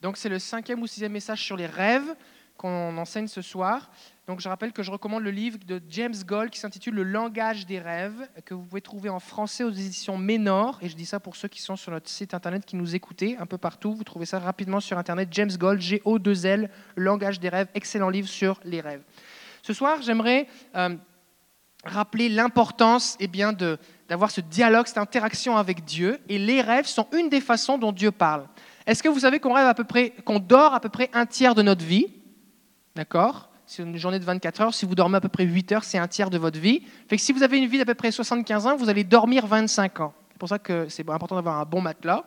Donc c'est le cinquième ou sixième message sur les rêves qu'on enseigne ce soir. Donc je rappelle que je recommande le livre de James Gold qui s'intitule Le langage des rêves, que vous pouvez trouver en français aux éditions Ménor. Et je dis ça pour ceux qui sont sur notre site internet, qui nous écoutez un peu partout. Vous trouvez ça rapidement sur internet. James Gold, G-O-2-L, Langage des rêves, excellent livre sur les rêves. Ce soir, j'aimerais euh, rappeler l'importance eh bien, d'avoir ce dialogue, cette interaction avec Dieu. Et les rêves sont une des façons dont Dieu parle. Est-ce que vous savez qu'on rêve à peu près, qu'on dort à peu près un tiers de notre vie? D'accord? C'est une journée de 24 heures. Si vous dormez à peu près 8 heures, c'est un tiers de votre vie. Fait que si vous avez une vie d'à peu près 75 ans, vous allez dormir 25 ans. C'est pour ça que c'est important d'avoir un bon matelas.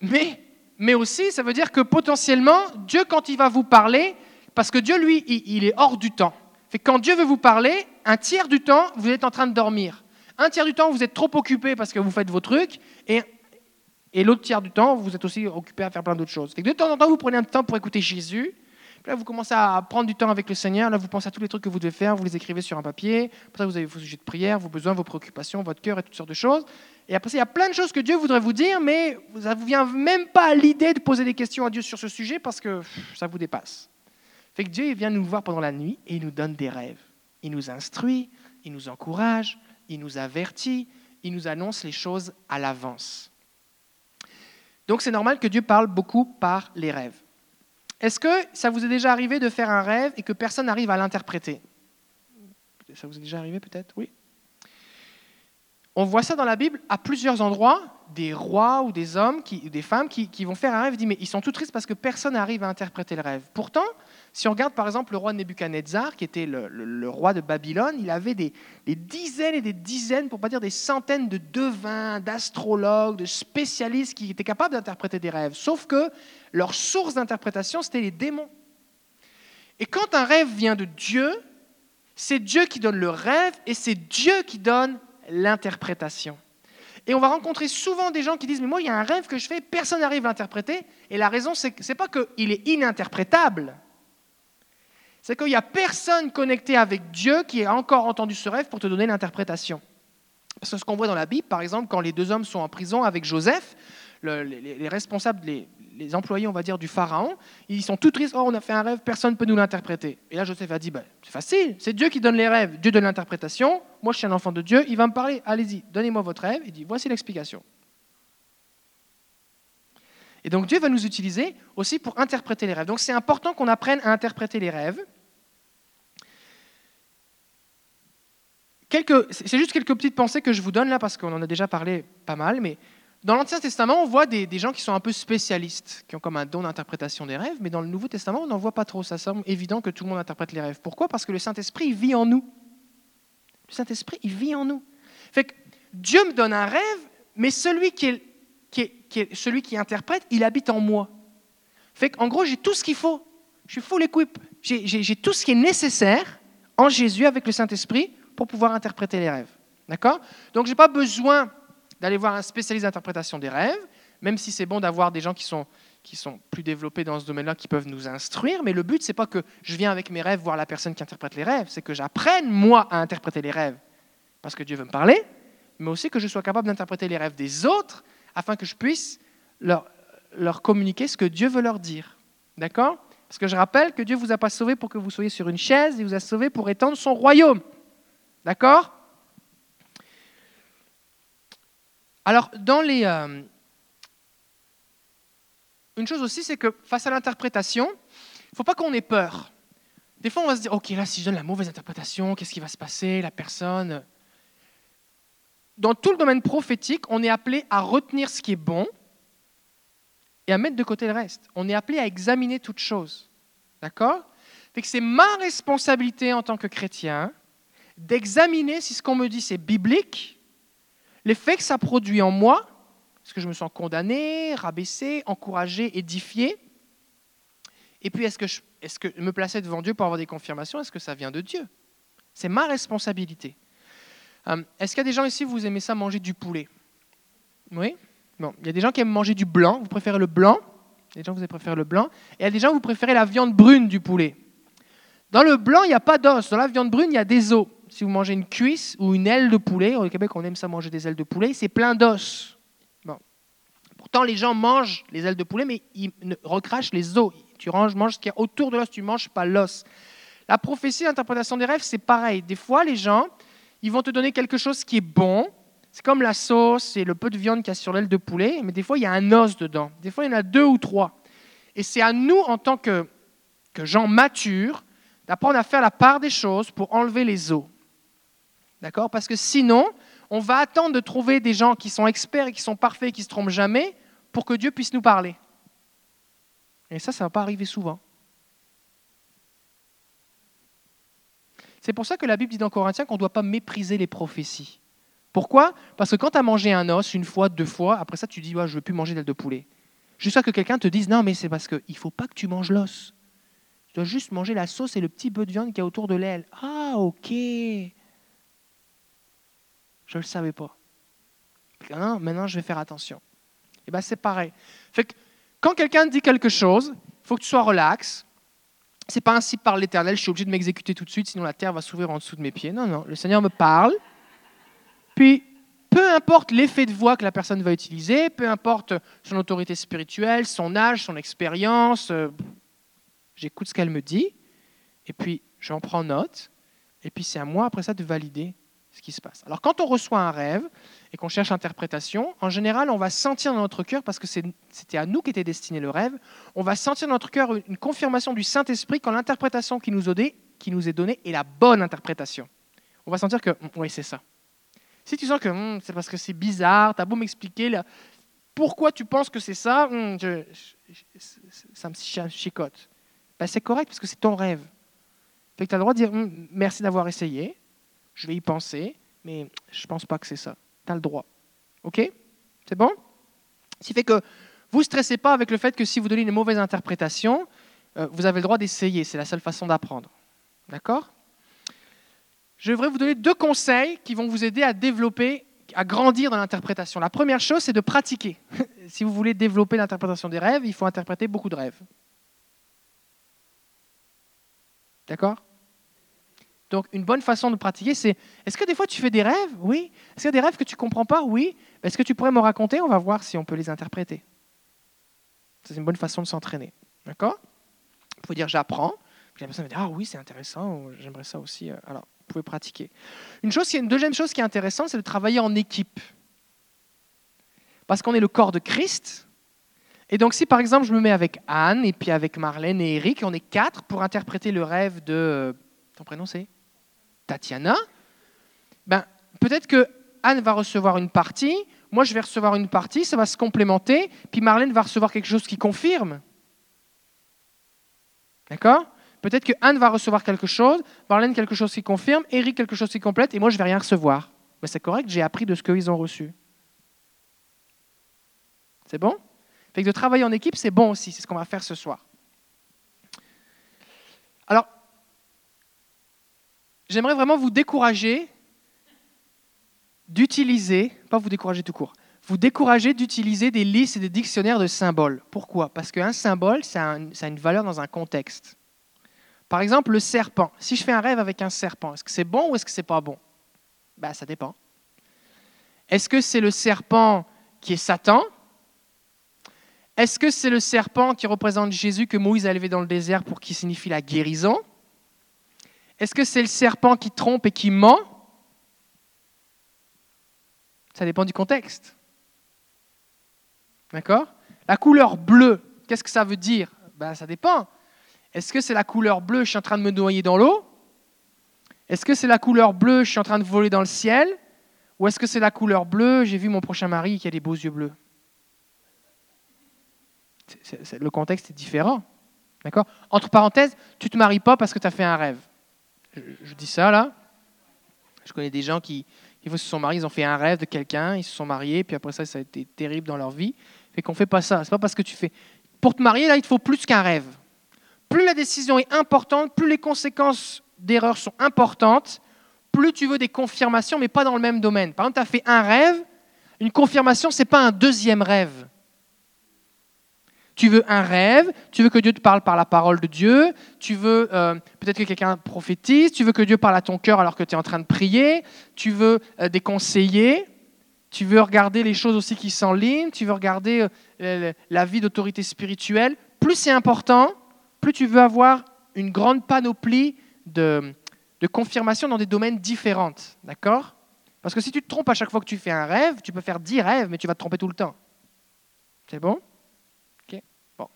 Mais, mais aussi, ça veut dire que potentiellement, Dieu, quand il va vous parler, parce que Dieu, lui, il, est hors du temps. Fait que quand Dieu veut vous parler, un tiers du temps, vous êtes en train de dormir. Un tiers du temps, vous êtes trop occupé parce que vous faites vos trucs. Et et l'autre tiers du temps, vous êtes aussi occupé à faire plein d'autres choses. de temps en temps, vous prenez un temps pour écouter Jésus. Là, vous commencez à prendre du temps avec le Seigneur. Là, vous pensez à tous les trucs que vous devez faire. Vous les écrivez sur un papier. Après vous avez vos sujets de prière, vos besoins, vos préoccupations, votre cœur et toutes sortes de choses. Et après, il y a plein de choses que Dieu voudrait vous dire, mais ça ne vous vient même pas à l'idée de poser des questions à Dieu sur ce sujet parce que ça vous dépasse. Fait que Dieu vient nous voir pendant la nuit et il nous donne des rêves. Il nous instruit, il nous encourage, il nous avertit, il nous annonce les choses à l'avance. Donc c'est normal que Dieu parle beaucoup par les rêves. Est-ce que ça vous est déjà arrivé de faire un rêve et que personne n'arrive à l'interpréter? Ça vous est déjà arrivé peut-être? Oui. On voit ça dans la Bible à plusieurs endroits, des rois ou des hommes, des femmes qui, vont faire un rêve, disent mais ils sont tout tristes parce que personne n'arrive à interpréter le rêve. Pourtant, si on regarde par exemple le roi Nebuchadnezzar, qui était le, roi de Babylone, il avait des, dizaines et des dizaines, pour pas dire des centaines de devins, d'astrologues, de spécialistes qui étaient capables d'interpréter des rêves. Sauf que leur source d'interprétation, c'était les démons. Et quand un rêve vient de Dieu, c'est Dieu qui donne le rêve et c'est Dieu qui donne l'interprétation. Et on va rencontrer souvent des gens qui disent, mais moi, il y a un rêve que je fais, personne n'arrive à interpréter. Et la raison, c'est n'est pas qu'il est ininterprétable, c'est qu'il n'y a personne connecté avec Dieu qui a encore entendu ce rêve pour te donner l'interprétation. C'est ce qu'on voit dans la Bible, par exemple, quand les deux hommes sont en prison avec Joseph, les, responsables, les, employés, on va dire, du Pharaon, ils sont tout tristes, oh, on a fait un rêve, personne ne peut nous l'interpréter. Et là, Joseph a dit, ben, c'est facile, c'est Dieu qui donne les rêves, Dieu donne l'interprétation, moi je suis un enfant de Dieu, il va me parler, allez-y, donnez-moi votre rêve, il dit, voici l'explication. Et donc Dieu va nous utiliser aussi pour interpréter les rêves. Donc c'est important qu'on apprenne à interpréter les rêves. C'est juste quelques petites pensées que je vous donne là parce qu'on en a déjà parlé pas mal, mais dans l'Ancien Testament, on voit des, gens qui sont un peu spécialistes, qui ont comme un don d'interprétation des rêves, mais dans le Nouveau Testament, on n'en voit pas trop. Ça semble évident que tout le monde interprète les rêves. Pourquoi? Parce que le Saint-Esprit vit en nous. Le Saint-Esprit, il vit en nous. Fait que Dieu me donne un rêve, mais celui qui est celui qui interprète, il habite en moi. Fait en gros, j'ai tout ce qu'il faut. Je suis full equip. J'ai tout ce qui est nécessaire en Jésus avec le Saint-Esprit pour pouvoir interpréter les rêves. D'accord? Donc, je n'ai pas besoin d'aller voir un spécialiste d'interprétation des rêves, même si c'est bon d'avoir des gens qui sont, qui sont plus développés dans ce domaine-là, qui peuvent nous instruire. Mais le but, c'est pas que je viens avec mes rêves voir la personne qui interprète les rêves, c'est que j'apprenne, moi, à interpréter les rêves, parce que Dieu veut me parler, mais aussi que je sois capable d'interpréter les rêves des autres afin que je puisse leur, leur communiquer ce que Dieu veut leur dire. D'accord? Parce que je rappelle que Dieu ne vous a pas sauvé pour que vous soyez sur une chaise, il vous a sauvé pour étendre son royaume. D'accord? Alors, dans les... Euh, une chose aussi, c'est que face à l'interprétation, il ne faut pas qu'on ait peur. Des fois, on va se dire, OK, là, si je donne la mauvaise interprétation, qu'est-ce qui va se passer La personne, dans tout le domaine prophétique, on est appelé à retenir ce qui est bon et à mettre de côté le reste. On est appelé à examiner toutes choses. D'accord? C'est ma responsabilité en tant que chrétien d'examiner si ce qu'on me dit c'est biblique, l'effet que ça produit en moi, est-ce que je me sens condamné, rabaissé, encouragé, édifié Et puis, est-ce que, je, me placer devant Dieu pour avoir des confirmations, est-ce que ça vient de Dieu? C'est ma responsabilité. Euh, est-ce qu'il y a des gens ici, vous aimez ça manger du poulet? Oui? Bon, il y a des gens qui aiment manger du blanc, vous préférez le blanc? Des gens vous préférez le blanc. Et il y a des gens vous préférez la viande brune du poulet. Dans le blanc, il n'y a pas d'os. Dans la viande brune, il y a des os. Si vous mangez une cuisse ou une aile de poulet, au Québec, on aime ça manger des ailes de poulet, c'est plein d'os. Bon. Pourtant, les gens mangent les ailes de poulet, mais ils recrachent les os. Tu manges ce qu'il y a autour de l'os, tu ne manges pas l'os. La prophétie, l'interprétation des rêves, c'est pareil. Des fois, les gens, ils vont te donner quelque chose qui est bon. C'est comme la sauce et le peu de viande qu'il y a sur l'aile de poulet, mais des fois, il y a un os dedans. Des fois, il y en a deux ou trois. Et c'est à nous, en tant que, que gens matures, d'apprendre à faire la part des choses pour enlever les os. D'accord? Parce que sinon, on va attendre de trouver des gens qui sont experts et qui sont parfaits et qui ne se trompent jamais pour que Dieu puisse nous parler. Et ça, ça ne va pas arriver souvent. C'est pour ça que la Bible dit dans Corinthiens qu'on ne doit pas mépriser les prophéties. Pourquoi? Parce que quand tu as mangé un os une fois, deux fois, après ça tu dis ouais, je ne veux plus manger d'aile de poulet. Jusqu'à que quelqu'un te dise non mais c'est parce qu'il ne faut pas que tu manges l'os. Tu dois juste manger la sauce et le petit peu de viande qu'il y a autour de l'aile. Ah ok. Je ne le savais pas. maintenant je vais faire attention. Et eh bien c'est pareil. Fait que quand quelqu'un dit quelque chose, il faut que tu sois relax, c'est pas ainsi par l'Éternel, je suis obligé de m'exécuter tout de suite, sinon la terre va s'ouvrir en dessous de mes pieds. Non, non, le Seigneur me parle. Puis, peu importe l'effet de voix que la personne va utiliser, peu importe son autorité spirituelle, son âge, son expérience, euh, j'écoute ce qu'elle me dit, et puis j'en prends note, et puis c'est à moi après ça de valider ce qui se passe. Alors quand on reçoit un rêve et qu'on cherche interprétation, en général, on va sentir dans notre cœur, parce que c'était à nous qu'était destiné le rêve, on va sentir dans notre cœur une confirmation du Saint-Esprit quand l'interprétation qui nous, qui nous est donnée est la bonne interprétation. On va sentir que, hum, oui, c'est ça. Si tu sens que hum, c'est parce que c'est bizarre, tu as beau m'expliquer pourquoi tu penses que c'est ça, hum, ça me chicote. Ben, c'est correct parce que c'est ton rêve. tu as le droit de dire merci d'avoir essayé, je vais y penser, mais je ne pense pas que c'est ça. Tu as le droit. OK? C'est bon? Ce qui fait que vous ne stressez pas avec le fait que si vous donnez une mauvaise interprétation, euh, vous avez le droit d'essayer. C'est la seule façon d'apprendre. D'accord? Je voudrais vous donner deux conseils qui vont vous aider à développer, à grandir dans l'interprétation. La première chose, c'est de pratiquer. si vous voulez développer l'interprétation des rêves, il faut interpréter beaucoup de rêves. D'accord? Donc, une bonne façon de pratiquer, c'est est-ce que des fois tu fais des rêves? Oui. Est-ce qu'il y a des rêves que tu ne comprends pas? Oui. Est-ce que tu pourrais me raconter? On va voir si on peut les interpréter. C'est une bonne façon de s'entraîner. D'accord? Vous pouvez dire j'apprends. Puis la personne va dire ah oui, c'est intéressant, j'aimerais ça aussi. Euh, alors, vous pouvez pratiquer. Une, chose, une deuxième chose qui est intéressante, c'est de travailler en équipe. Parce qu'on est le corps de Christ. Et donc, si par exemple je me mets avec Anne, et puis avec Marlène et Eric, on est quatre pour interpréter le rêve de. Ton prénom c'est? Tatiana, ben, peut-être que Anne va recevoir une partie, moi je vais recevoir une partie, ça va se complémenter, puis Marlène va recevoir quelque chose qui confirme. D'accord? Peut-être que Anne va recevoir quelque chose, Marlène quelque chose qui confirme, Eric quelque chose qui complète, et moi je vais rien recevoir. Mais c'est correct, j'ai appris de ce qu'ils ont reçu. C'est bon? Fait que de travailler en équipe, c'est bon aussi, c'est ce qu'on va faire ce soir. Alors, j'aimerais vraiment vous décourager d'utiliser, pas vous décourager tout court, vous décourager d'utiliser des listes et des dictionnaires de symboles. Pourquoi? Parce qu'un symbole, ça a, une valeur dans un contexte. Par exemple, le serpent. Si je fais un rêve avec un serpent, est-ce que c'est bon ou est-ce que c'est pas bon? Ben, Ça dépend. Est-ce que c'est le serpent qui est Satan? Est-ce que c'est le serpent qui représente Jésus que Moïse a élevé dans le désert pour qui signifie la guérison? Est-ce que c'est le serpent qui trompe et qui ment? Ça dépend du contexte. D'accord? La couleur bleue, qu'est-ce que ça veut dire? Ben, Ça dépend. Est-ce que c'est la couleur bleue, je suis en train de me noyer dans l'eau? Est-ce que c'est la couleur bleue, je suis en train de voler dans le ciel? Ou est-ce que c'est la couleur bleue, j'ai vu mon prochain mari qui a des beaux yeux bleus? Le contexte est différent. D'accord? Entre parenthèses, tu ne te maries pas parce que tu as fait un rêve je, dis ça là. Je connais des gens qui, se sont mariés, ils ont fait un rêve de quelqu'un, ils se sont mariés, puis après ça, ça a été terrible dans leur vie. Fait qu'on fait pas ça. C'est pas parce que tu fais. Pour te marier, là, il te faut plus qu'un rêve. Plus la décision est importante, plus les conséquences d'erreur sont importantes, plus tu veux des confirmations, mais pas dans le même domaine. Par exemple, tu as fait un rêve, une confirmation, ce n'est pas un deuxième rêve. Tu veux un rêve, tu veux que Dieu te parle par la parole de Dieu, tu veux euh, peut-être que quelqu'un prophétise, tu veux que Dieu parle à ton cœur alors que tu es en train de prier, tu veux euh, des conseillers, tu veux regarder les choses aussi qui sont en ligne, tu veux regarder euh, la vie d'autorité spirituelle. Plus c'est important, plus tu veux avoir une grande panoplie de, de confirmation dans des domaines différents. D'accord? Parce que si tu te trompes à chaque fois que tu fais un rêve, tu peux faire dix rêves, mais tu vas te tromper tout le temps. C'est bon Ok Bon.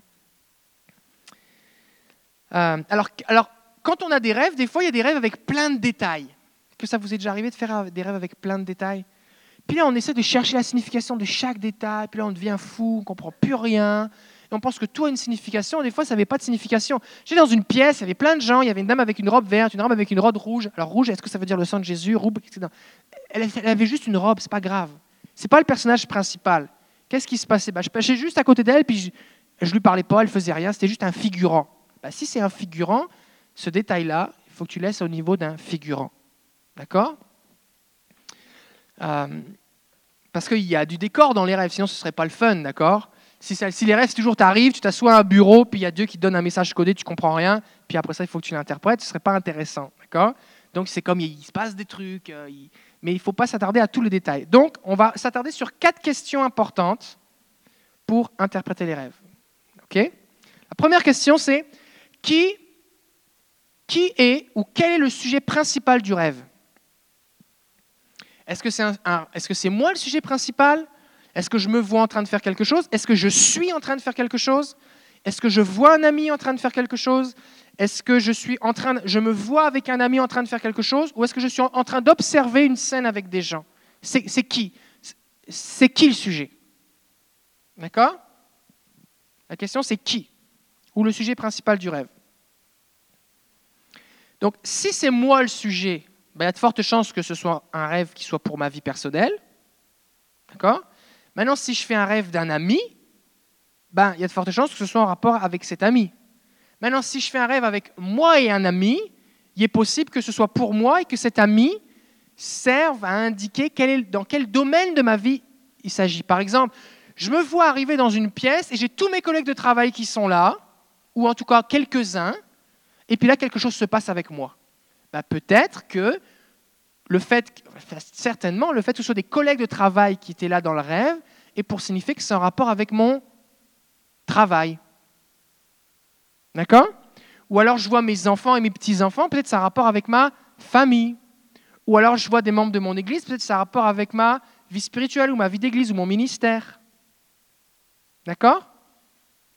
Euh, alors, quand on a des rêves, des fois, il y a des rêves avec plein de détails. Que ça vous est déjà arrivé de faire des rêves avec plein de détails? Puis là, on essaie de chercher la signification de chaque détail, puis là, on devient fou, on ne comprend plus rien on pense que tout a une signification. Des fois, ça n'avait pas de signification. J'étais dans une pièce, il y avait plein de gens, il y avait une dame avec une robe verte, une dame avec une robe rouge. Alors rouge, est-ce que ça veut dire le sang de Jésus? Rouge, elle, avait juste une robe, c'est pas grave. C'est pas le personnage principal. Qu'est-ce qui se passait? Bah, Je passais juste à côté d'elle, puis je, ne lui parlais pas, elle faisait rien, c'était juste un figurant. Bah, si c'est un figurant, ce détail-là, il faut que tu laisses au niveau d'un figurant. D'accord? Euh, Parce qu'il y a du décor dans les rêves, sinon ce ne serait pas le fun, d'accord? Si, les rêves, toujours tu arrives, tu t'assois à un bureau, puis il y a Dieu qui te donne un message codé, tu comprends rien, puis après ça, il faut que tu l'interprètes, ce ne serait pas intéressant. D'accord? Donc c'est comme il, se passe des trucs, euh, mais il ne faut pas s'attarder à tous les détails. Donc on va s'attarder sur quatre questions importantes pour interpréter les rêves. OK? La première question, c'est qui, qui est ou quel est le sujet principal du rêve? Est-ce que c'est est -ce c'est moi le sujet principal? Est-ce que je me vois en train de faire quelque chose? Est-ce que je suis en train de faire quelque chose? Est-ce que je vois un ami en train de faire quelque chose? Est-ce que je suis en train je me vois avec un ami en train de faire quelque chose? Ou est-ce que je suis en train d'observer une scène avec des gens? C'est qui? C'est qui le sujet? D'accord? La question c'est qui? Ou le sujet principal du rêve. Donc si c'est moi le sujet, ben, il y a de fortes chances que ce soit un rêve qui soit pour ma vie personnelle. D'accord? Maintenant, si je fais un rêve d'un ami, ben, il y a de fortes chances que ce soit en rapport avec cet ami. Maintenant, si je fais un rêve avec moi et un ami, il est possible que ce soit pour moi et que cet ami serve à indiquer dans quel domaine de ma vie il s'agit. Par exemple, je me vois arriver dans une pièce et j'ai tous mes collègues de travail qui sont là, ou en tout cas quelques-uns, et puis là, quelque chose se passe avec moi. Ben, peut-être que le fait, certainement, le fait que ce soit des collègues de travail qui étaient là dans le rêve est pour signifier que c'est en rapport avec mon travail. D'accord? Ou alors je vois mes enfants et mes petits-enfants, peut-être c'est un rapport avec ma famille. Ou alors je vois des membres de mon église, peut-être c'est un rapport avec ma vie spirituelle ou ma vie d'église ou mon ministère. D'accord?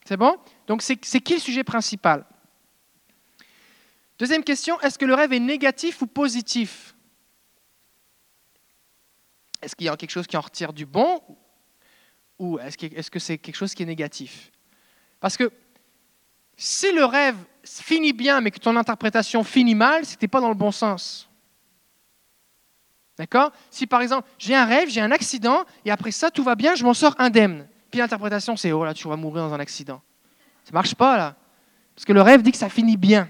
C'est bon? Donc c'est qui le sujet principal? Deuxième question, est-ce que le rêve est négatif ou positif? Est-ce qu'il y a quelque chose qui en retire du bon ou est-ce que c'est quelque chose qui est négatif? Parce que si le rêve finit bien mais que ton interprétation finit mal, ce n'était pas dans le bon sens. D'accord? Si par exemple, j'ai un rêve, j'ai un accident, et après ça, tout va bien, je m'en sors indemne. Puis l'interprétation, c'est oh là, tu vas mourir dans un accident. Ça marche pas là. Parce que le rêve dit que ça finit bien.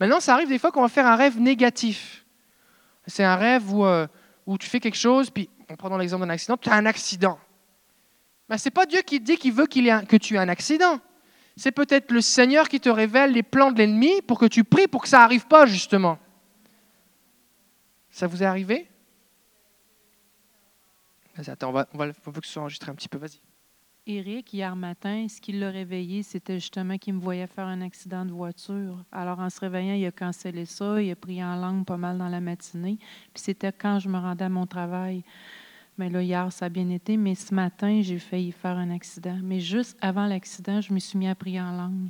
Maintenant, ça arrive des fois qu'on va faire un rêve négatif. C'est un rêve où, euh, où, tu fais quelque chose, puis on prend dans l'exemple d'un accident, tu as un accident. Mais ce n'est pas Dieu qui dit qu'il veut que tu aies un accident. C'est peut-être le Seigneur qui te révèle les plans de l'ennemi pour que tu pries pour que ça n'arrive pas, justement. Ça vous est arrivé? Attends, on va, on va, faut que ce soit enregistré un petit peu, vas-y. Eric, hier matin, ce qui l'a réveillé, c'était justement qu'il me voyait faire un accident de voiture. Alors, en se réveillant, il a cancellé ça, il a pris en langue pas mal dans la matinée. Puis c'était quand je me rendais à mon travail. Mais là, hier, ça a bien été, mais ce matin, j'ai failli faire un accident. Mais juste avant l'accident, je me suis mis à prier en langue.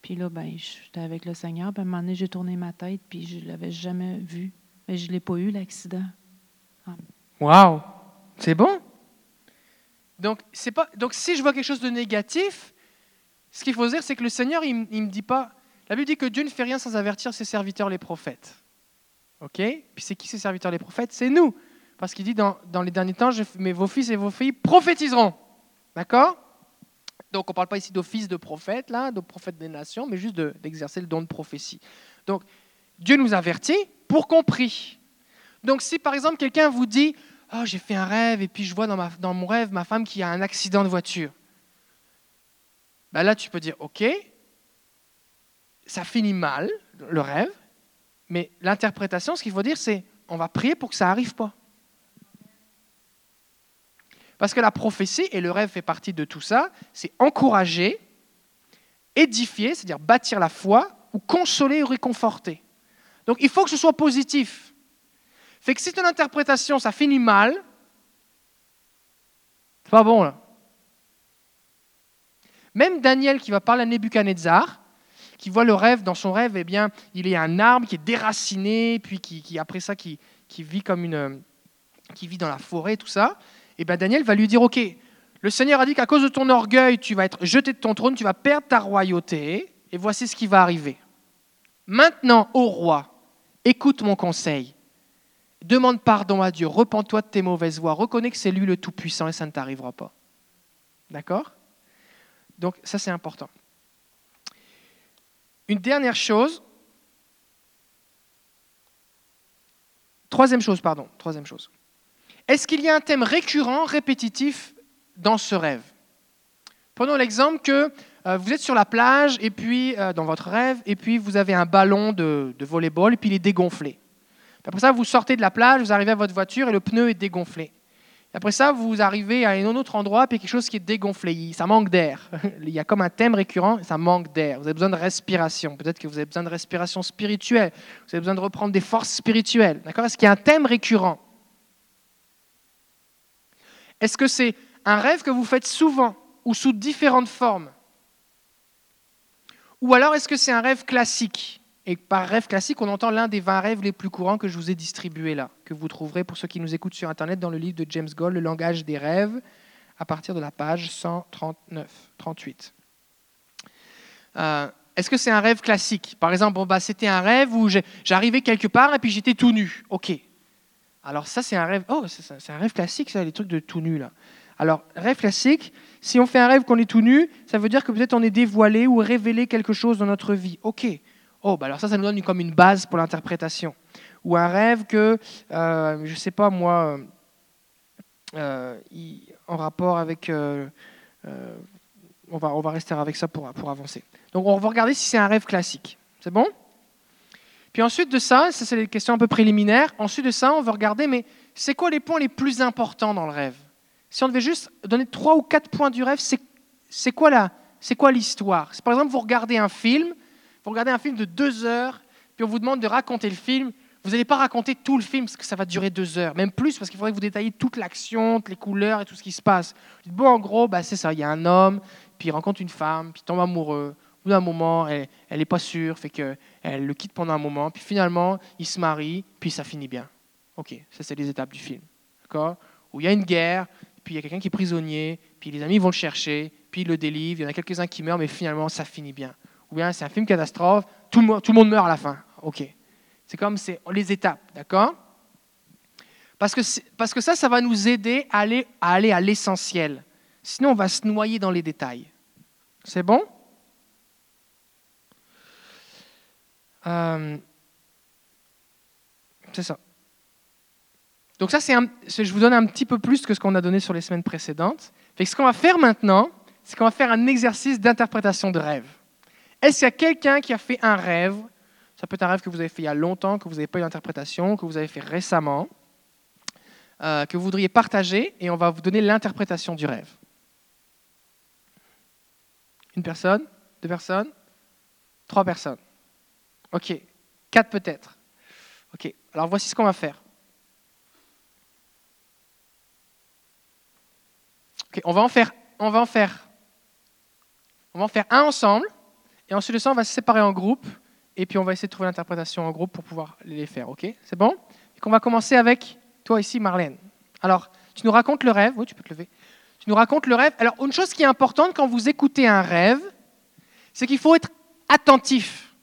Puis là, ben, j'étais avec le Seigneur. Puis à un moment donné, j'ai tourné ma tête, puis je ne l'avais jamais vu. Mais je ne l'ai pas eu, l'accident. Wow! C'est bon? Donc, pas, donc si je vois quelque chose de négatif, ce qu'il faut dire, c'est que le Seigneur, il ne me dit pas... La Bible dit que Dieu ne fait rien sans avertir ses serviteurs, les prophètes. OK? Puis c'est qui ces serviteurs, les prophètes? C'est nous. Parce qu'il dit dans, dans, les derniers temps, je, mais vos fils et vos filles prophétiseront. D'accord? Donc on ne parle pas ici d'office de prophète, là, de prophète des nations, mais juste d'exercer le don de prophétie. Donc Dieu nous avertit pour compris. Donc si par exemple quelqu'un vous dit oh, j'ai fait un rêve et puis je vois dans, mon rêve ma femme qui a un accident de voiture. Ben là, tu peux dire, ok, ça finit mal, le rêve, mais l'interprétation, ce qu'il faut dire, c'est on va prier pour que ça n'arrive pas. Parce que la prophétie, et le rêve fait partie de tout ça, c'est encourager, édifier, c'est-à-dire bâtir la foi, ou consoler ou réconforter. Donc il faut que ce soit positif. Fait que si ton interprétation, ça finit mal, c'est pas bon là. Même Daniel qui va parler à Nebuchadnezzar, qui voit le rêve, dans son rêve, eh bien, il est un arbre qui est déraciné, puis qui, après ça, qui, vit comme une, qui vit dans la forêt, tout ça. Et eh bien Daniel va lui dire, ok, le Seigneur a dit qu'à cause de ton orgueil, tu vas être jeté de ton trône, tu vas perdre ta royauté, et voici ce qui va arriver. Maintenant, ô roi, écoute mon conseil. Demande pardon à Dieu, repens-toi de tes mauvaises voies, reconnais que c'est lui le Tout-Puissant et ça ne t'arrivera pas. D'accord? Donc ça c'est important. Une dernière chose. Troisième chose, pardon. Troisième chose. Est-ce qu'il y a un thème récurrent, répétitif dans ce rêve? Prenons l'exemple que euh, vous êtes sur la plage et puis euh, dans votre rêve et puis vous avez un ballon de, de volleyball et puis il est dégonflé. Après ça, vous sortez de la plage, vous arrivez à votre voiture et le pneu est dégonflé. Après ça, vous arrivez à un autre endroit, puis quelque chose qui est dégonflé. Ça manque d'air. Il y a comme un thème récurrent, ça manque d'air. Vous avez besoin de respiration. Peut-être que vous avez besoin de respiration spirituelle. Vous avez besoin de reprendre des forces spirituelles. D'accord? Est-ce qu'il y a un thème récurrent? Est-ce que c'est un rêve que vous faites souvent ou sous différentes formes? Ou alors est-ce que c'est un rêve classique? Et par rêve classique, on entend l'un des 20 rêves les plus courants que je vous ai distribués là, que vous trouverez pour ceux qui nous écoutent sur Internet dans le livre de James Gold, Le langage des rêves, à partir de la page 139, 38. Euh, est-ce que c'est un rêve classique? Par exemple, bon, bah, c'était un rêve où j'arrivais quelque part et puis j'étais tout nu. Ok. Alors ça, c'est un rêve. Oh, c'est un rêve classique, ça, les trucs de tout nu là. Alors, rêve classique, si on fait un rêve qu'on est tout nu, ça veut dire que peut-être on est dévoilé ou révélé quelque chose dans notre vie. Ok. Oh, bah alors ça, ça nous donne comme une base pour l'interprétation. Ou un rêve que, euh, je ne sais pas moi, euh, en rapport avec... Euh, on, va, on va rester avec ça pour, pour avancer. Donc on va regarder si c'est un rêve classique. C'est bon? Puis ensuite de ça, ça c'est des questions un peu préliminaires, ensuite de ça, on va regarder, mais c'est quoi les points les plus importants dans le rêve? Si on devait juste donner trois ou quatre points du rêve, c'est quoi l'histoire? Par exemple, vous regardez un film, vous regardez un film de deux heures, puis on vous demande de raconter le film, vous n'allez pas raconter tout le film parce que ça va durer deux heures, même plus parce qu'il faudrait que vous détailliez toute l'action, toutes les couleurs et tout ce qui se passe. Bon, en gros, bah, c'est ça, il y a un homme, puis il rencontre une femme, puis il tombe amoureux. Ou d'un moment, elle n'est pas sûre, fait qu'elle le quitte pendant un moment, puis finalement, il se marie, puis ça finit bien. Ok, ça c'est les étapes du film. D'accord? Où il y a une guerre, puis il y a quelqu'un qui est prisonnier, puis les amis vont le chercher, puis il le délivre, il y en a quelques-uns qui meurent, mais finalement, ça finit bien ou bien c'est un film catastrophe, tout le, monde meurt à la fin. Ok. C'est comme c'est les étapes, d'accord? Parce que, parce que ça, ça va nous aider à aller à, aller à l'essentiel. Sinon, on va se noyer dans les détails. C'est bon? Euh, C'est ça. Donc ça, c'est je vous donne un petit peu plus que ce qu'on a donné sur les semaines précédentes. Fait ce qu'on va faire maintenant, c'est qu'on va faire un exercice d'interprétation de rêve. Est-ce qu'il y a quelqu'un qui a fait un rêve? Ça peut être un rêve que vous avez fait il y a longtemps, que vous n'avez pas eu d'interprétation, que vous avez fait récemment, euh, que vous voudriez partager, et on va vous donner l'interprétation du rêve. Une personne? Deux personnes? Trois personnes Ok. Quatre peut-être. Ok. Alors voici ce qu'on va faire. Ok. On va en faire. On va en faire. On va en faire un ensemble. Et ensuite de ça, on va se séparer en groupe et puis on va essayer de trouver l'interprétation en groupe pour pouvoir les faire. Ok? C'est bon? Et qu'on va commencer avec toi ici, Marlène. Alors, tu nous racontes le rêve. Oui, tu peux te lever. Tu nous racontes le rêve. Alors, une chose qui est importante quand vous écoutez un rêve, c'est qu'il faut être attentif.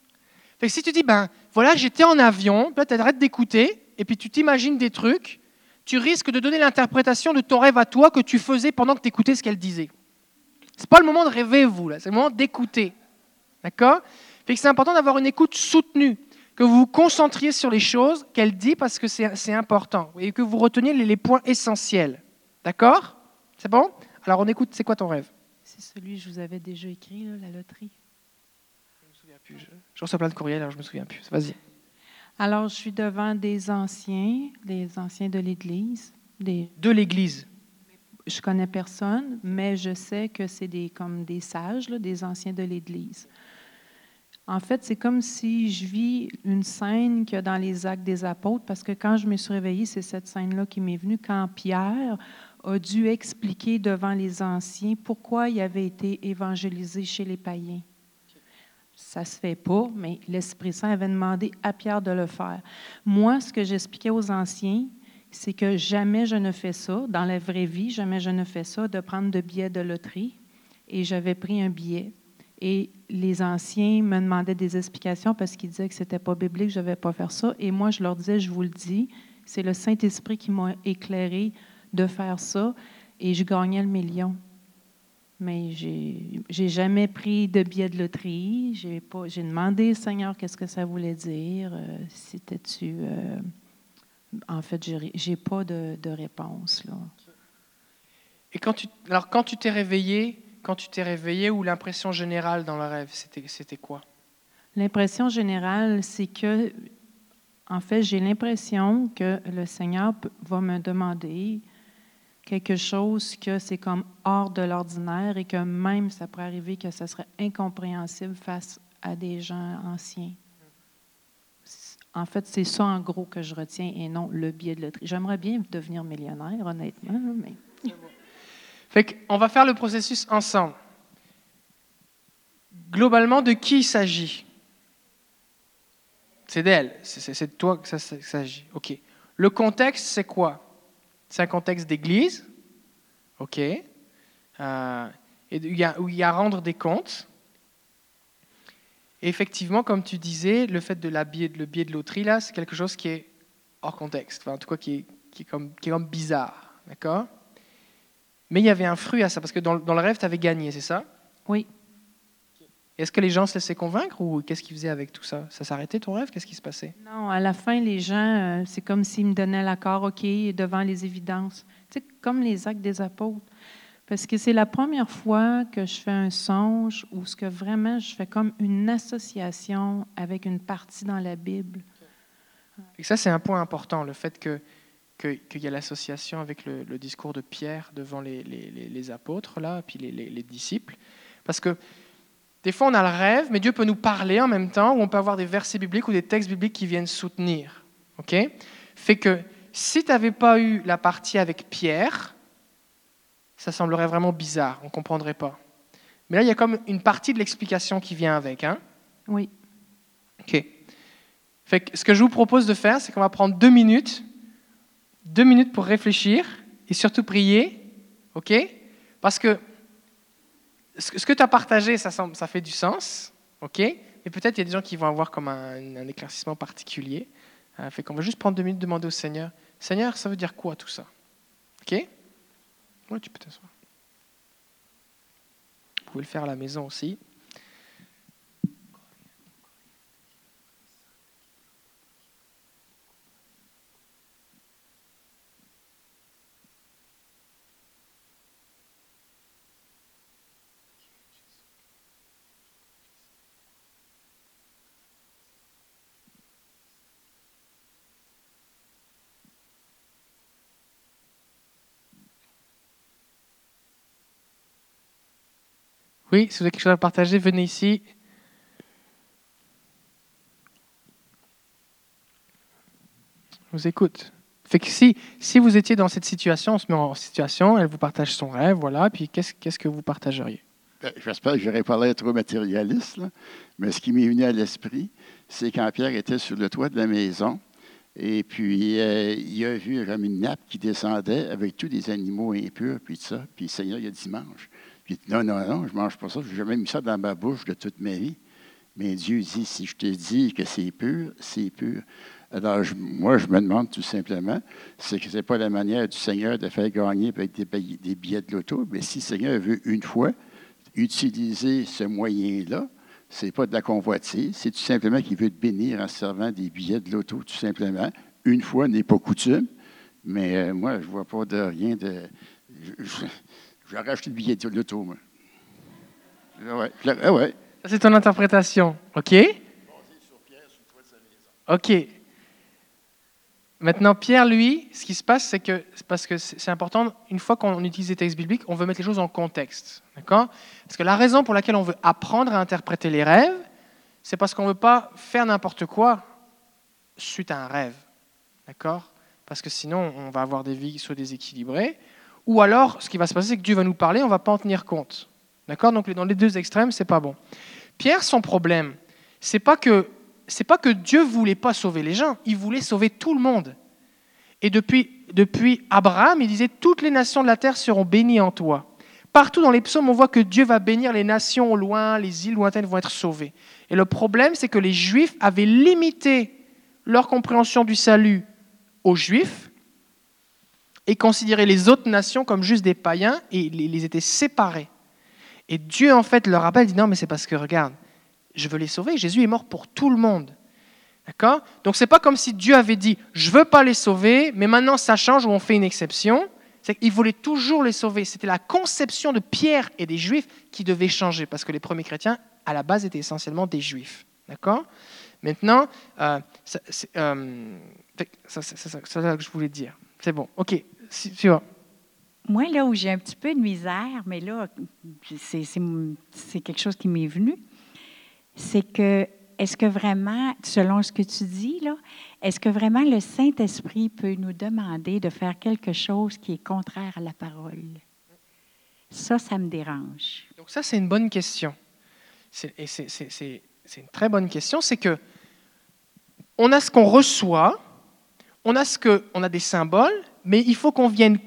Fait que si tu dis, ben voilà, j'étais en avion, là, tu arrêtes d'écouter, et puis tu t'imagines des trucs, tu risques de donner l'interprétation de ton rêve à toi que tu faisais pendant que tu écoutais ce qu'elle disait. Ce n'est pas le moment de rêver, vous, là, c'est le moment d'écouter. D'accord? C'est important d'avoir une écoute soutenue, que vous vous concentriez sur les choses qu'elle dit parce que c'est important et que vous reteniez les, points essentiels. D'accord? C'est bon? Alors on écoute, c'est quoi ton rêve? C'est celui que je vous avais déjà écrit, la loterie. Je me souviens plus. Je, reçois plein de courriels, alors je me souviens plus. Vas-y. Alors, je suis devant des anciens, des anciens de l'Église. Des, De l'Église. je connais personne, mais je sais que c'est des, comme des sages, là, des anciens de l'Église. En fait, c'est comme si je vis une scène qu'il y a dans les actes des apôtres, parce que quand je me suis réveillée, c'est cette scène-là qui m'est venue, quand Pierre a dû expliquer devant les anciens pourquoi il avait été évangélisé chez les païens. Ça se fait pas, mais l'Esprit Saint avait demandé à Pierre de le faire. Moi, ce que j'expliquais aux anciens, c'est que jamais je ne fais ça, dans la vraie vie, jamais je ne fais ça, de prendre de billets de loterie. Et j'avais pris un billet. Et les anciens me demandaient des explications parce qu'ils disaient que ce n'était pas biblique, je ne devais pas faire ça. Et moi, je leur disais, je vous le dis, c'est le Saint-Esprit qui m'a éclairé de faire ça. Et je gagnais le million. Mais j'ai jamais pris de billet de loterie. J'ai demandé Seigneur qu'est-ce que ça voulait dire? Euh, C'était-tu. euh, en fait, j'ai pas de, réponse. Et quand tu, alors quand tu t'es réveillé, quand tu t'es réveillé, ou l'impression générale dans le rêve, c'était, quoi? L'impression générale, c'est que, en fait, j'ai l'impression que le Seigneur va me demander quelque chose que c'est comme hors de l'ordinaire et que même ça pourrait arriver que ça serait incompréhensible face à des gens anciens. En fait, c'est ça en gros que je retiens et non le biais de loterie. J'aimerais bien devenir millionnaire, honnêtement, mais On va faire le processus ensemble. Globalement, de qui il s'agit? C'est d'elle. C'est, de toi que ça s'agit. OK. Le contexte, c'est quoi? C'est un contexte d'église. OK. Euh, où il y a à rendre des comptes. Et effectivement, comme tu disais, le fait de la le billet de loterie, là, c'est quelque chose qui est hors contexte. En tout cas, qui est, qui est comme bizarre. D'accord? Mais il y avait un fruit à ça, parce que dans, dans le rêve, tu avais gagné, c'est ça? Oui. Est-ce que les gens se laissaient convaincre ou qu'est-ce qu'ils faisaient avec tout ça? Ça s'arrêtait ton rêve? Qu'est-ce qui se passait? Non, à la fin, les gens, euh, c'est comme s'ils me donnaient l'accord, OK, devant les évidences. Tu sais, comme les actes des apôtres. Parce que c'est la première fois que je fais un songe où ce que vraiment je fais comme une association avec une partie dans la Bible. Et ça, c'est un point important, le fait que- qu'il y a l'association avec le, le discours de Pierre devant les, les- les- apôtres, là, puis les, les- les disciples. Parce que des fois, on a le rêve, mais Dieu peut nous parler en même temps, ou on peut avoir des versets bibliques ou des textes bibliques qui viennent soutenir. OK? Fait que si tu n'avais pas eu la partie avec Pierre, ça semblerait vraiment bizarre, on ne comprendrait pas. Mais là, il y a comme une partie de l'explication qui vient avec. Hein? Oui. OK. Fait que ce que je vous propose de faire, c'est qu'on va prendre deux minutes, deux minutes pour réfléchir et surtout prier, OK? Parce que ce que- tu as partagé, ça, semble- ça fait du sens, OK? Mais peut-être il y a des gens qui vont avoir comme un, un éclaircissement particulier. Euh, fait qu'on va juste prendre deux minutes, demander au Seigneur, Seigneur, ça veut dire quoi tout ça? OK? Oui, tu peux t'asseoir. Vous pouvez le faire à la maison aussi. Si vous avez quelque chose à partager, venez ici. Je vous écoute. Si, vous étiez dans cette situation, on se met en situation, elle vous partage son rêve, voilà, puis qu'est-ce que vous partageriez? Ben, J'espère que je n'aurais pas l'air trop matérialiste, mais ce qui m'est venu à l'esprit, c'est quand Pierre était sur le toit de la maison, et puis euh, il a vu comme une nappe qui descendait avec tous les animaux impurs, puis ça. Puis Seigneur, il a dit mange. Il dit non, non, non, je ne mange pas ça, je n'ai jamais mis ça dans ma bouche de toute ma vie. Mais Dieu dit si je te dis que c'est pur, c'est pur. Alors, moi, je me demande tout simplement, c'est que ce n'est pas la manière du Seigneur de faire gagner avec des, billets- de loto, mais si le Seigneur veut une fois utiliser ce moyen-là, c'est pas de la convoitise, c'est tout simplement qu'il veut te bénir en servant des billets de loto, tout simplement. Une fois n'est pas coutume, mais euh, moi, je ne vois pas de rien de. J'aurais acheté le billet de loto, moi. Ah ouais, ah ouais. Ça, c'est ton interprétation, OK OK. Maintenant, Pierre, lui, ce qui se passe, c'est que, parce que c'est important, une fois qu'on utilise les textes bibliques, on veut mettre les choses en contexte. D'accord? Parce que la raison pour laquelle on veut apprendre à interpréter les rêves, c'est parce qu'on ne veut pas faire n'importe quoi suite à un rêve. D'accord? Parce que sinon, on va avoir des vies qui soient déséquilibrées. Ou alors, ce qui va se passer, c'est que Dieu va nous parler, on ne va pas en tenir compte. D'accord? Donc, dans les deux extrêmes, c'est pas bon. Pierre, son problème, c'est pas pas que Dieu voulait pas sauver les gens, il voulait sauver tout le monde. Et depuis, depuis Abraham, il disait toutes les nations de la terre seront bénies en toi. Partout dans les psaumes, on voit que Dieu va bénir les nations au loin, les îles lointaines vont être sauvées. Et le problème, c'est que les Juifs avaient limité leur compréhension du salut aux Juifs et considéraient les autres nations comme juste des païens et les étaient séparés. Et Dieu, en fait, leur rappelle, dit non, mais c'est parce que, regarde, je veux les sauver. Jésus est mort pour tout le monde. D'accord? Donc, ce n'est pas comme si Dieu avait dit, je ne veux pas les sauver, mais maintenant ça change ou on fait une exception. C'est qu'il voulait toujours les sauver. C'était la conception de Pierre et des Juifs qui devait changer, parce que les premiers chrétiens, à la base, étaient essentiellement des Juifs. D'accord? Maintenant, euh, c'est euh, ça, que je voulais dire. C'est bon. OK. Moi, là où j'ai un petit peu de misère, mais là, c'est quelque chose qui m'est venu, c'est que, est-ce que vraiment, selon ce que tu dis, là, est-ce que vraiment le Saint-Esprit peut nous demander de faire quelque chose qui est contraire à la parole? Ça, ça me dérange. Donc ça, c'est une bonne question. Et c'est une très bonne question. C'est que on a ce qu'on reçoit, on a, ce que, on a des symboles, mais il faut qu'on vienne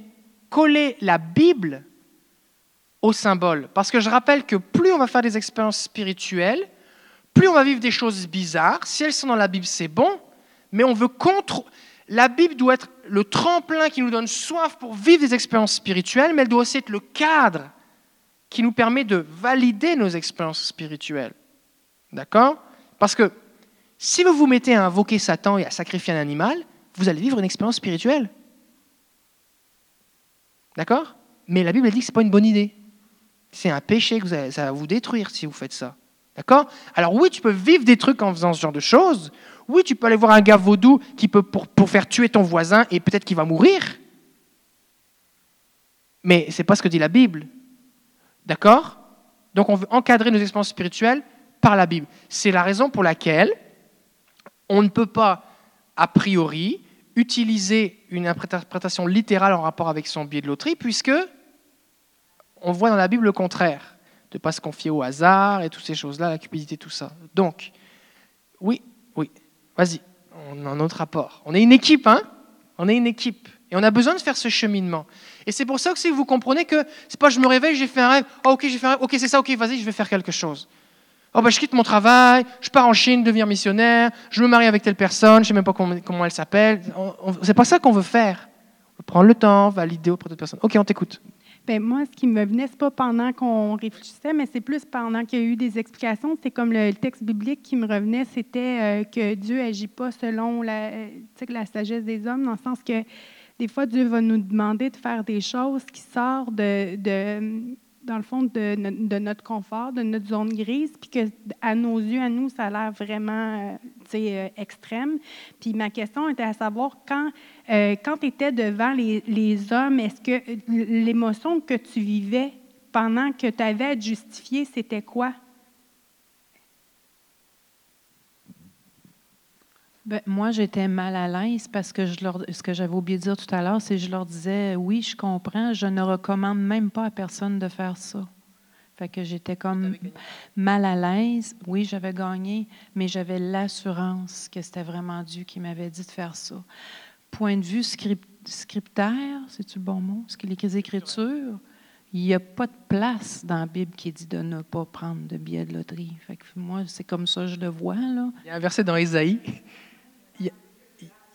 coller la Bible au symbole. Parce que je rappelle que plus on va faire des expériences spirituelles, plus on va vivre des choses bizarres. Si elles sont dans la Bible, c'est bon, mais on veut contre. La Bible doit être le tremplin qui nous donne soif pour vivre des expériences spirituelles, mais elle doit aussi être le cadre qui nous permet de valider nos expériences spirituelles. D'accord? Parce que si vous vous mettez à invoquer Satan et à sacrifier un animal, vous allez vivre une expérience spirituelle. D'accord? Mais la Bible dit que ce n'est pas une bonne idée. C'est un péché, que ça va vous détruire si vous faites ça. D'accord? Alors oui, tu peux vivre des trucs en faisant ce genre de choses. Oui, tu peux aller voir un gars vaudou qui peut pour, pour faire tuer ton voisin et peut-être qu'il va mourir. Mais ce n'est pas ce que dit la Bible. D'accord? Donc on veut encadrer nos expériences spirituelles par la Bible. C'est la raison pour laquelle on ne peut pas, a priori, utiliser une interprétation littérale en rapport avec son biais de loterie, puisque on voit dans la Bible le contraire, de ne pas se confier au hasard et toutes ces choses-là, la cupidité, tout ça. Donc, oui, oui, vas-y, on a un autre rapport. On est une équipe, hein? On est une équipe. Et on a besoin de faire ce cheminement. Et c'est pour ça que si vous comprenez que c'est pas je me réveille, j'ai fait un rêve, oh, ok, j'ai fait un rêve, ok, c'est ça, ok, vas-y, je vais faire quelque chose. Oh, ben, je quitte mon travail, je pars en Chine devenir missionnaire, je me marie avec telle personne, je ne sais même pas comment, elle s'appelle. C'est pas ça qu'on veut faire. On veut prendre le temps, valider auprès d'autres personnes. OK, on t'écoute. Ben, moi, ce qui me venait, ce n'est pas pendant qu'on réfléchissait, mais c'est plus pendant qu'il y a eu des explications. C'est comme le, texte biblique qui me revenait, c'était euh, que Dieu n'agit pas selon la, la sagesse des hommes, dans le sens que des fois, Dieu va nous demander de faire des choses qui sortent de dans le fond, de, notre confort, de notre zone grise, puis que à nos yeux, à nous, ça a l'air vraiment euh, euh, extrême. Puis ma question était à savoir, quand, euh, quand tu étais devant les, hommes, est-ce que l'émotion que tu vivais pendant que tu avais à justifier, c'était quoi? Ben, moi, j'étais mal à l'aise parce que je leur, ce que j'avais oublié de dire tout à l'heure, c'est que je leur disais oui, je comprends, je ne recommande même pas à personne de faire ça. Fait que j'étais comme mal à l'aise. Oui, j'avais gagné, mais j'avais l'assurance que c'était vraiment Dieu qui m'avait dit de faire ça. Point de vue scriptaire, c'est-tu le bon mot? Ce que les écritures, il n'y a pas de place dans la Bible qui dit de ne pas prendre de billets de loterie. Fait que moi, c'est comme ça que je le vois. Là. Il y a un verset dans Isaïe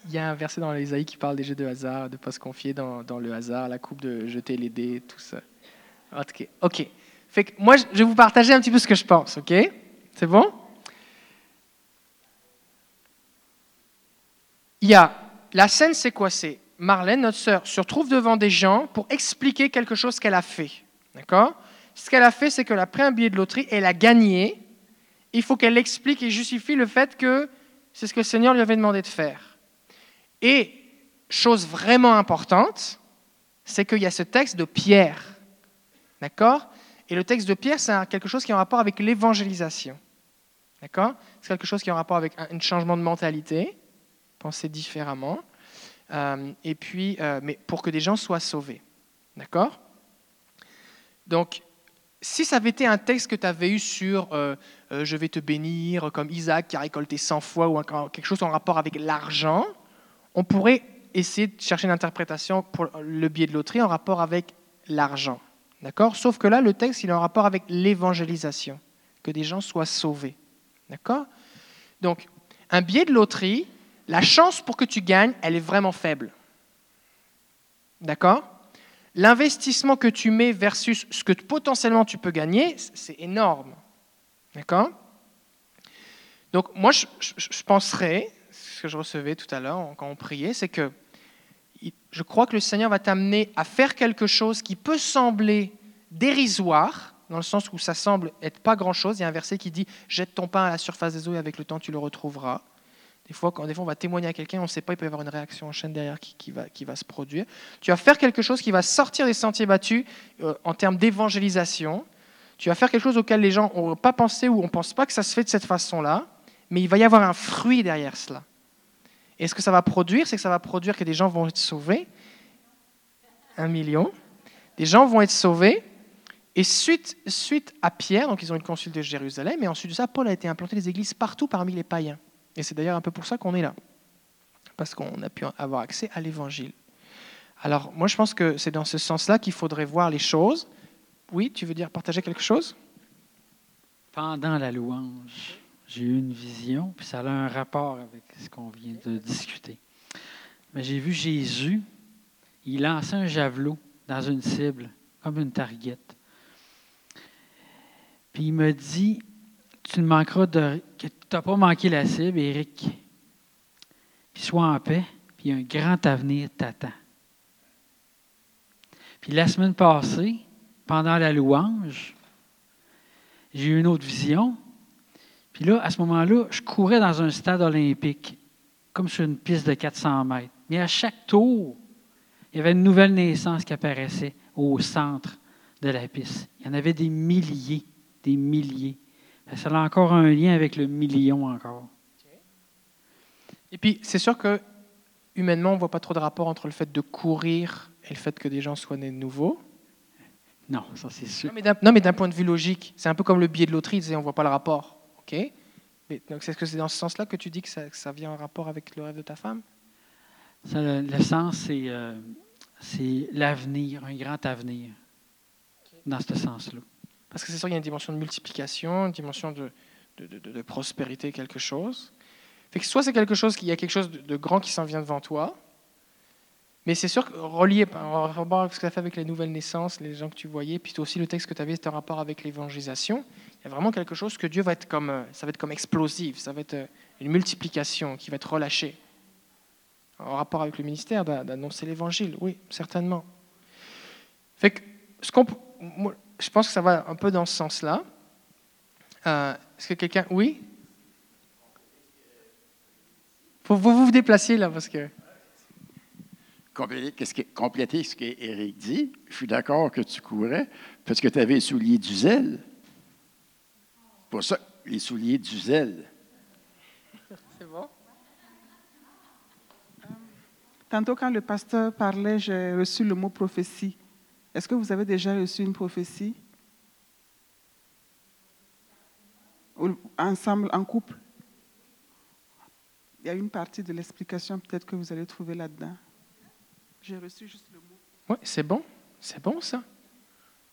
il y a un verset dans l'Ésaïe qui parle des jeux de hasard, de ne pas se confier dans, le hasard, la coupe de jeter les dés, tout ça. OK. OK. Fait que moi, je vais vous partager un petit peu ce que je pense, OK? C'est bon? Il y a. La scène, c'est quoi? C'est Marlène, notre sœur, se retrouve devant des gens pour expliquer quelque chose qu'elle a fait. D'accord? Ce qu'elle a fait, c'est qu'elle a pris un billet de loterie, elle a gagné. Il faut qu'elle explique et justifie le fait que c'est ce que le Seigneur lui avait demandé de faire. Et chose vraiment importante, c'est qu'il y a ce texte de Pierre. D'accord? Et le texte de Pierre, c'est quelque chose qui est en rapport avec l'évangélisation. D'accord? C'est quelque chose qui est en rapport avec un, changement de mentalité, penser différemment, euh, et puis, euh, mais pour que des gens soient sauvés. D'accord? Donc, si ça avait été un texte que tu avais eu sur euh, je vais te bénir, comme Isaac qui a récolté 100 fois, ou quelque chose en rapport avec l'argent, on pourrait essayer de chercher une interprétation pour le biais de loterie en rapport avec l'argent. D'accord? Sauf que là, le texte, il est en rapport avec l'évangélisation, que des gens soient sauvés. D'accord? Donc, un billet de loterie, la chance pour que tu gagnes, elle est vraiment faible. D'accord? L'investissement que tu mets versus ce que potentiellement tu peux gagner, c'est énorme. D'accord? Donc, moi, je, je penserais, que je recevais tout à l'heure quand on priait, c'est que je crois que le Seigneur va t'amener à faire quelque chose qui peut sembler dérisoire, dans le sens où ça semble être pas grand-chose. Il y a un verset qui dit Jette ton pain à la surface des eaux et avec le temps tu le retrouveras. Des fois, quand on va témoigner à quelqu'un, on ne sait pas, il peut y avoir une réaction en chaîne derrière qui, va, qui, va, se produire. Tu vas faire quelque chose qui va sortir des sentiers battus euh, en termes d'évangélisation. Tu vas faire quelque chose auquel les gens n'ont pas pensé ou on ne pense pas que ça se fait de cette façon-là, mais il va y avoir un fruit derrière cela. Et ce que ça va produire, c'est que ça va produire que des gens vont être sauvés. Un million. Des gens vont être sauvés. Et suite, suite à Pierre, donc ils ont une consul de Jérusalem, et ensuite de ça, Paul a été implanté des églises partout parmi les païens. Et c'est d'ailleurs un peu pour ça qu'on est là. Parce qu'on a pu avoir accès à l'évangile. Alors, moi, je pense que c'est dans ce sens-là qu'il faudrait voir les choses. Oui, tu veux dire partager quelque chose? Pendant la louange, j'ai eu une vision, puis ça a un rapport avec ce qu'on vient de discuter. Mais j'ai vu Jésus, il lançait un javelot dans une cible, comme une target. Puis il me dit, tu ne manqueras de... que tu n'as pas manqué la cible, Éric. Puis sois en paix, puis un grand avenir t'attend. Puis la semaine passée, pendant la louange, j'ai eu une autre vision. Puis là, à ce moment-là, je courais dans un stade olympique, comme sur une piste de 400 mètres. Mais à chaque tour, il y avait une nouvelle naissance qui apparaissait au centre de la piste. Il y en avait des milliers, des milliers. Ça a encore un lien avec le million encore. Et puis, c'est sûr que humainement, on ne voit pas trop de rapport entre le fait de courir et le fait que des gens soient nés de nouveau. Non, ça c'est sûr. Non, mais d'un point de vue logique, c'est un peu comme le billet de loterie, on ne voit pas le rapport. OK donc, est-ce que c'est dans ce sens-là que tu dis que ça, vient en rapport avec le rêve de ta femme? Le sens, euh, c'est l'avenir, un grand avenir, dans ce sens-là. Parce que c'est sûr qu'il y a une dimension de multiplication, une dimension de, de, prospérité, quelque chose. Fait que soit c'est quelque chose, qu'il y a quelque chose de, grand qui s'en vient devant toi, mais c'est sûr que relié, rapport avec ce que ça fait avec les nouvelles naissances, les gens que tu voyais, puis aussi le texte que tu avais, c'était en rapport avec l'évangélisation. Il y a vraiment quelque chose que Dieu va être comme, euh, ça va être comme explosif, ça va être euh, une multiplication qui va être relâchée. En rapport avec le ministère d'annoncer l'évangile, oui, certainement. Fait que, ce qu'on, je pense que ça va un peu dans ce sens-là. Euh, est-ce que quelqu'un, oui? Faut vous vous déplaciez là parce que compléter, ce qu'Éric dit, je suis d'accord que tu courais parce que tu avais les souliers du zèle. Pour ça, les souliers du zèle. C'est bon. Tantôt, quand le pasteur parlait, j'ai reçu le mot prophétie. Est-ce que vous avez déjà reçu une prophétie? Ensemble, en couple? Il y a une partie de l'explication peut-être que vous allez trouver là-dedans. J'ai reçu juste le mot. Oui, c'est bon. C'est bon, ça.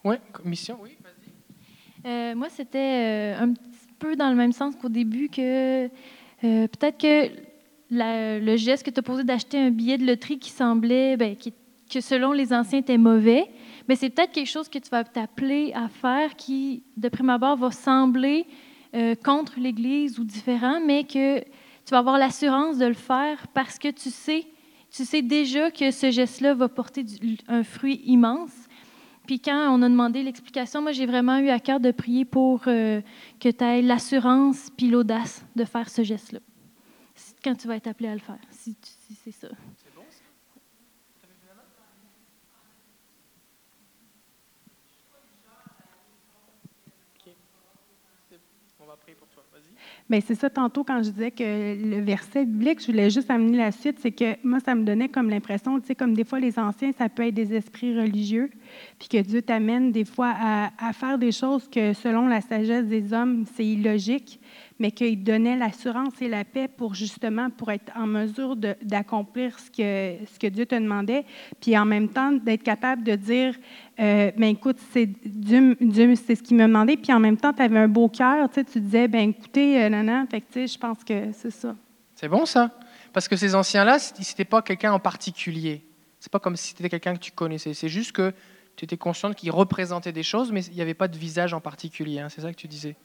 Oui, commission, oui, vas-y. Euh, moi, c'était euh, un petit peu dans le même sens qu'au début, que euh, peut-être que le geste que tu as posé d'acheter un billet de loterie qui semblait, ben, que selon les anciens était mauvais, mais c'est peut-être quelque chose que tu vas t'appeler à faire qui, de prime abord, va sembler contre l'Église ou différent, mais que tu vas avoir l'assurance de le faire parce que tu sais tu sais déjà que ce geste-là va porter un fruit immense. Puis quand on a demandé l'explication, moi, j'ai vraiment eu à cœur de prier pour euh, que tu aies l'assurance puis l'audace de faire ce geste-là. Quand tu vas être appelé à le faire, si, c'est ça. C'est ça? C'est ça, tantôt, quand je disais que le verset biblique, je voulais juste amener la suite, c'est que moi, ça me donnait comme l'impression, tu sais, comme des fois, les anciens, ça peut être des esprits religieux, puis que Dieu t'amène des fois à faire des choses que, selon la sagesse des hommes, c'est illogique, mais qu'il donnait l'assurance et la paix pour justement pour être en mesure d'accomplir ce que, ce que Dieu te demandait, puis en même temps d'être capable de dire, euh, ben écoute, c'est c'est ce qu'il m'a demandé, puis en même temps, tu avais un beau cœur, tu sais, tu disais, ben écoutez, euh, nanan, fait que je pense que c'est ça. C'est bon ça Parce que ces anciens-là, c'était pas quelqu'un en particulier. C'est pas comme si c'était quelqu'un que tu connaissais. C'est juste que tu étais consciente qu'il représentait des choses, mais il n'y avait pas de visage en particulier. hein. C'est ça que tu disais.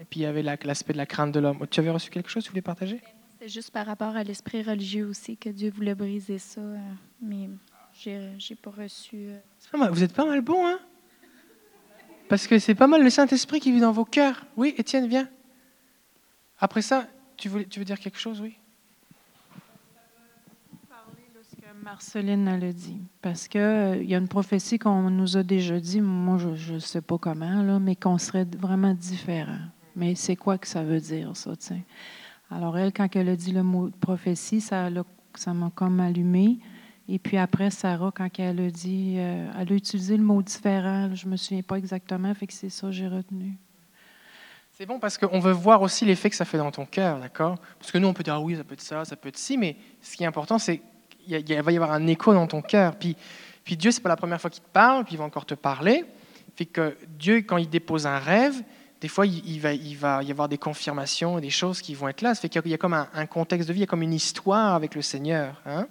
Et puis il y avait la- l'aspect de la crainte de l'homme. Tu avais reçu quelque chose que tu voulais partager? C'est juste par rapport à l'esprit religieux aussi que Dieu voulait briser ça. euh, Mais j'ai pas reçu. euh, C'est pas mal. Vous êtes pas mal bon, hein? Parce que c'est pas mal le Saint-Esprit qui vit dans vos cœurs. Oui, Étienne, viens. Après ça, tu veux, tu veux dire quelque chose, oui? Ce que Marceline a dit. Parce qu'il y a une prophétie qu'on nous a déjà dit, moi je ne sais pas comment, là, mais qu'on serait vraiment différent. Mais c'est quoi que ça veut dire, ça, tu sais? Alors, elle, quand elle a dit le mot prophétie, ça l'a- ça m'a comme allumé. Et puis après, Sarah, quand elle a dit, euh, elle a utilisé le mot différent, je ne me souviens pas exactement, fait que c'est ça que j'ai retenu. C'est bon parce qu'on veut voir aussi l'effet que ça fait dans ton cœur, d'accord? Parce que nous, on peut dire, ah oui, ça peut être ça, ça peut être ci, mais ce qui est important, c'est qu'il va y avoir un écho dans ton cœur. Puis, puis Dieu, c'est pas la première fois qu'il te parle, puis il va encore te parler. Fait que Dieu, quand il dépose un rêve, des fois, il, va, il va y avoir des confirmations et des choses qui vont être là. Ça fait qu'il y a- il y a comme un, un contexte de vie, il y a comme une histoire avec le Seigneur. hein.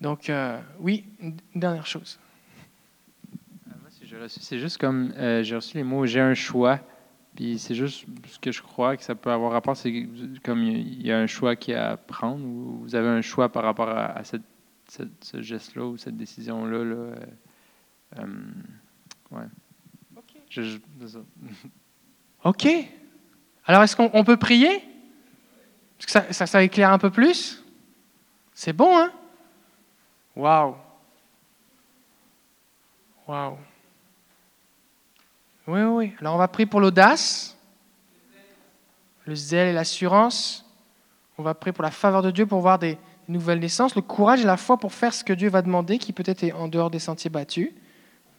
Donc, euh, oui, une dernière chose. Ah, moi, si j'ai reçu- C'est juste comme euh, j'ai reçu les mots j'ai un choix. Puis c'est juste ce que je crois que ça peut avoir rapport, c'est comme il y a un choix qui est à prendre, ou vous avez un choix par rapport à, à cette, cette- ce geste-là ou cette décision-là. Là, euh, euh, ouais. Je- je-. OK. Alors, est-ce qu'on on peut prier? Est-ce que ça, ça, éclaire un peu plus C'est bon, hein? Waouh. Waouh. Oui, oui, oui. Alors, on va prier pour l'audace, le zèle et l'assurance. On va prier pour la faveur de Dieu pour voir des nouvelles naissances, le courage et la foi pour faire ce que Dieu va demander, qui peut-être est en dehors des sentiers battus.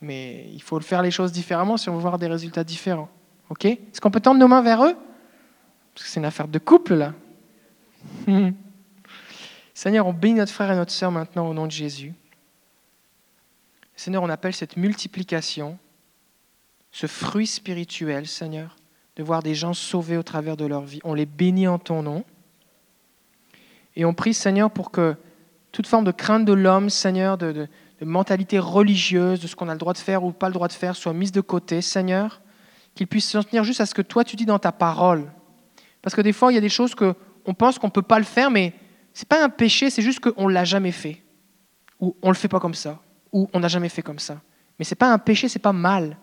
Mais il faut faire les choses différemment si on veut voir des résultats différents. OK? Est-ce qu'on peut tendre nos mains vers eux? Parce que c'est une affaire de couple, là. Seigneur, on bénit notre frère et notre sœur maintenant au nom de Jésus. Seigneur, on appelle cette multiplication, ce fruit spirituel, Seigneur, de voir des gens sauvés au travers de leur vie. On les bénit en ton nom. Et on prie, Seigneur, pour que toute forme de crainte de l'homme, Seigneur, de, de- de mentalité religieuse, de ce qu'on a le droit de faire ou pas le droit de faire, soit mise de côté, Seigneur qu'il puisse s'en tenir juste à ce que toi tu dis dans ta parole. Parce que des fois, il y a des choses que on pense qu'on ne peut pas le faire, mais ce n'est pas un péché, c'est juste qu'on ne l'a jamais fait. Ou on ne le fait pas comme ça. Ou on n'a jamais fait comme ça. Mais ce n'est pas un péché, ce n'est pas mal.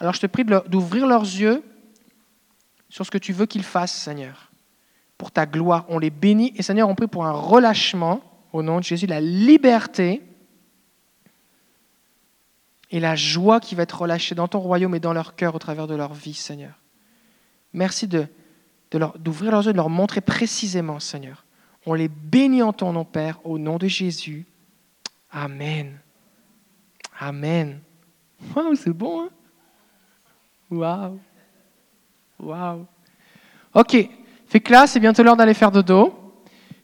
Alors je te prie d'ouvrir leurs yeux sur ce que tu veux qu'ils fassent, Seigneur. Pour ta gloire. On les bénit. Et Seigneur, on prie pour un relâchement, au nom de Jésus, la liberté et la joie qui va être relâchée dans ton royaume et dans leur cœur au travers de leur vie, Seigneur. Merci de, d'ouvrir leurs yeux, de leur montrer précisément, Seigneur. On les bénit en ton nom, Père, au nom de Jésus. Amen. Amen. Wow, c'est bon, hein? Waouh. Waouh. OK. Fait que là, c'est bientôt l'heure d'aller faire dodo.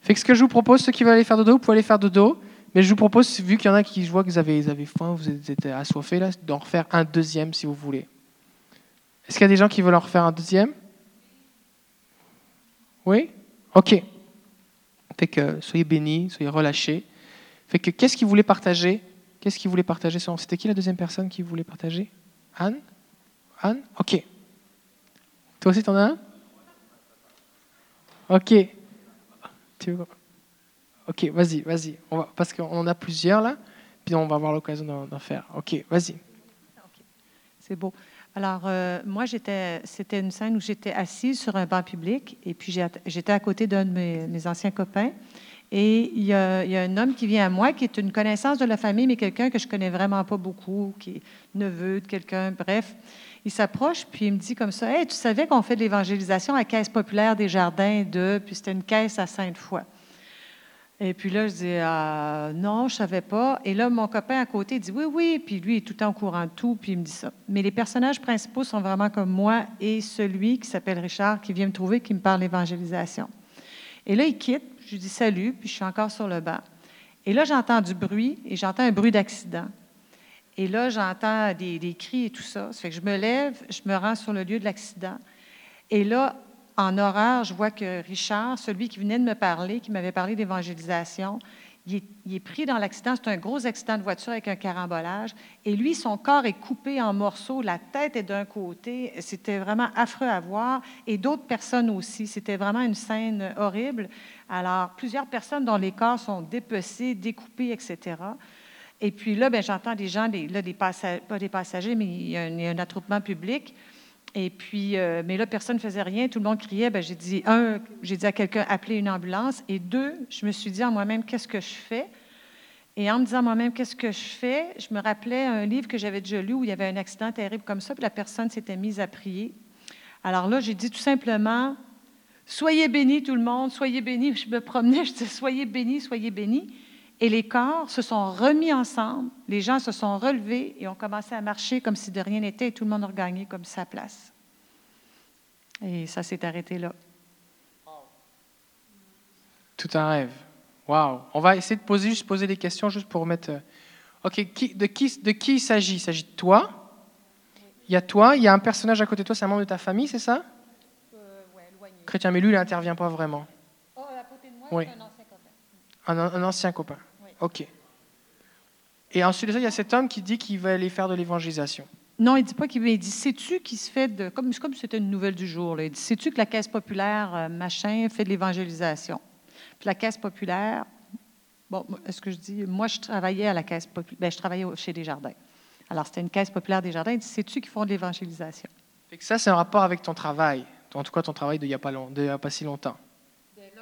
Fait que ce que je vous propose, ceux qui veulent aller faire dodo, vous pouvez aller faire dodo. Mais je vous propose, vu qu'il y en a qui, je vois que vous avez, faim, vous êtes assoiffés, d'en refaire un deuxième si vous voulez. Est-ce qu'il y a des gens qui veulent en refaire un deuxième? Oui? Ok. Fait que soyez bénis, soyez relâchés. Fait que qu'est-ce qu'ils voulaient partager? Qu'est-ce qu'ils voulaient partager C'était qui la deuxième personne qui voulait partager? Anne? Anne? Ok. Toi aussi, t'en as un? Ok. Tu veux- Ok, vas-y, vas-y. Parce qu'on a plusieurs là, puis on va avoir l'occasion d'en, faire. Ok, vas-y. C'est beau. Alors, euh, moi, j'étais, c'était une scène où j'étais assise sur un banc public et puis j'étais à côté d'un de mes, anciens copains. Et il y, a, un homme qui vient à moi, qui est une connaissance de la famille, mais quelqu'un que je connais vraiment pas beaucoup, qui est neveu de quelqu'un, bref. Il s'approche, puis il me dit comme ça Hey, tu savais qu'on fait de l'évangélisation à Caisse populaire des Jardins de, puis c'était une caisse à Sainte-Foy. Et puis là, je dis ah, Non, je ne savais pas. Et là, mon copain à côté dit Oui, oui. Puis lui, il est tout le temps au courant de tout, puis il me dit ça. Mais les personnages principaux sont vraiment comme moi et celui qui s'appelle Richard, qui vient me trouver, qui me parle d'évangélisation. Et là, il quitte, je lui dis salut, puis je suis encore sur le banc. Et là, j'entends du bruit, et j'entends un bruit d'accident. Et là, j'entends des, des, cris et tout ça. Ça fait que je me lève, je me rends sur le lieu de l'accident. Et là, en horreur, je vois que Richard, celui qui venait de me parler, qui m'avait parlé d'évangélisation, il est, pris dans l'accident. C'est un gros accident de voiture avec un carambolage. Et lui, son corps est coupé en morceaux. La tête est d'un côté. C'était vraiment affreux à voir. Et d'autres personnes aussi. C'était vraiment une scène horrible. Alors, plusieurs personnes dont les corps sont dépecés, découpés, etc. Et puis là, ben, j'entends des gens, là, des passagers, pas des passagers, mais il y a un attroupement public. Et puis, euh, mais là, personne ne faisait rien, tout le monde criait. Ben, j'ai dit, un, j'ai dit à quelqu'un, appelez une ambulance. Et deux, je me suis dit en moi-même, qu'est-ce que je fais? Et en me disant moi-même, qu'est-ce que je fais? Je me rappelais un livre que j'avais déjà lu où il y avait un accident terrible comme ça, puis la personne s'était mise à prier. Alors là, j'ai dit tout simplement, soyez bénis tout le monde, soyez bénis. Je me promenais, je disais, soyez bénis, soyez bénis. Et les corps se sont remis ensemble, les gens se sont relevés et ont commencé à marcher comme si de rien n'était et tout le monde a regagné comme sa place. Et ça s'est arrêté là. Tout un rêve. Waouh. On va essayer de poser, juste poser des questions juste pour remettre. euh, OK, qui- de qui, de qui il s'agit? Il s'agit de toi. Il y a toi, il y a un personnage à côté de toi, c'est un membre de ta famille, c'est ça? Chrétien, mais lui, il n'intervient pas vraiment. Oui. Un, un ancien copain. OK. Et ensuite de ça, il y a cet homme qui dit qu'il va aller faire de l'évangélisation. Non, il dit pas qu'il il dit sais-tu qui se fait de comme comme si c'était une nouvelle du jour là. Il dit sais-tu que la caisse populaire euh, machin fait de l'évangélisation? Puis la caisse populaire bon, est-ce que je dis moi je travaillais à la caisse populaire, ben, je travaillais chez Desjardins. Alors c'était une caisse populaire Desjardins, il dit sais-tu qu'ils font de l'évangélisation? Ça, c'est un rapport avec ton travail. En tout cas, ton travail d'il n'y a, pas long- d'il y a pas si longtemps.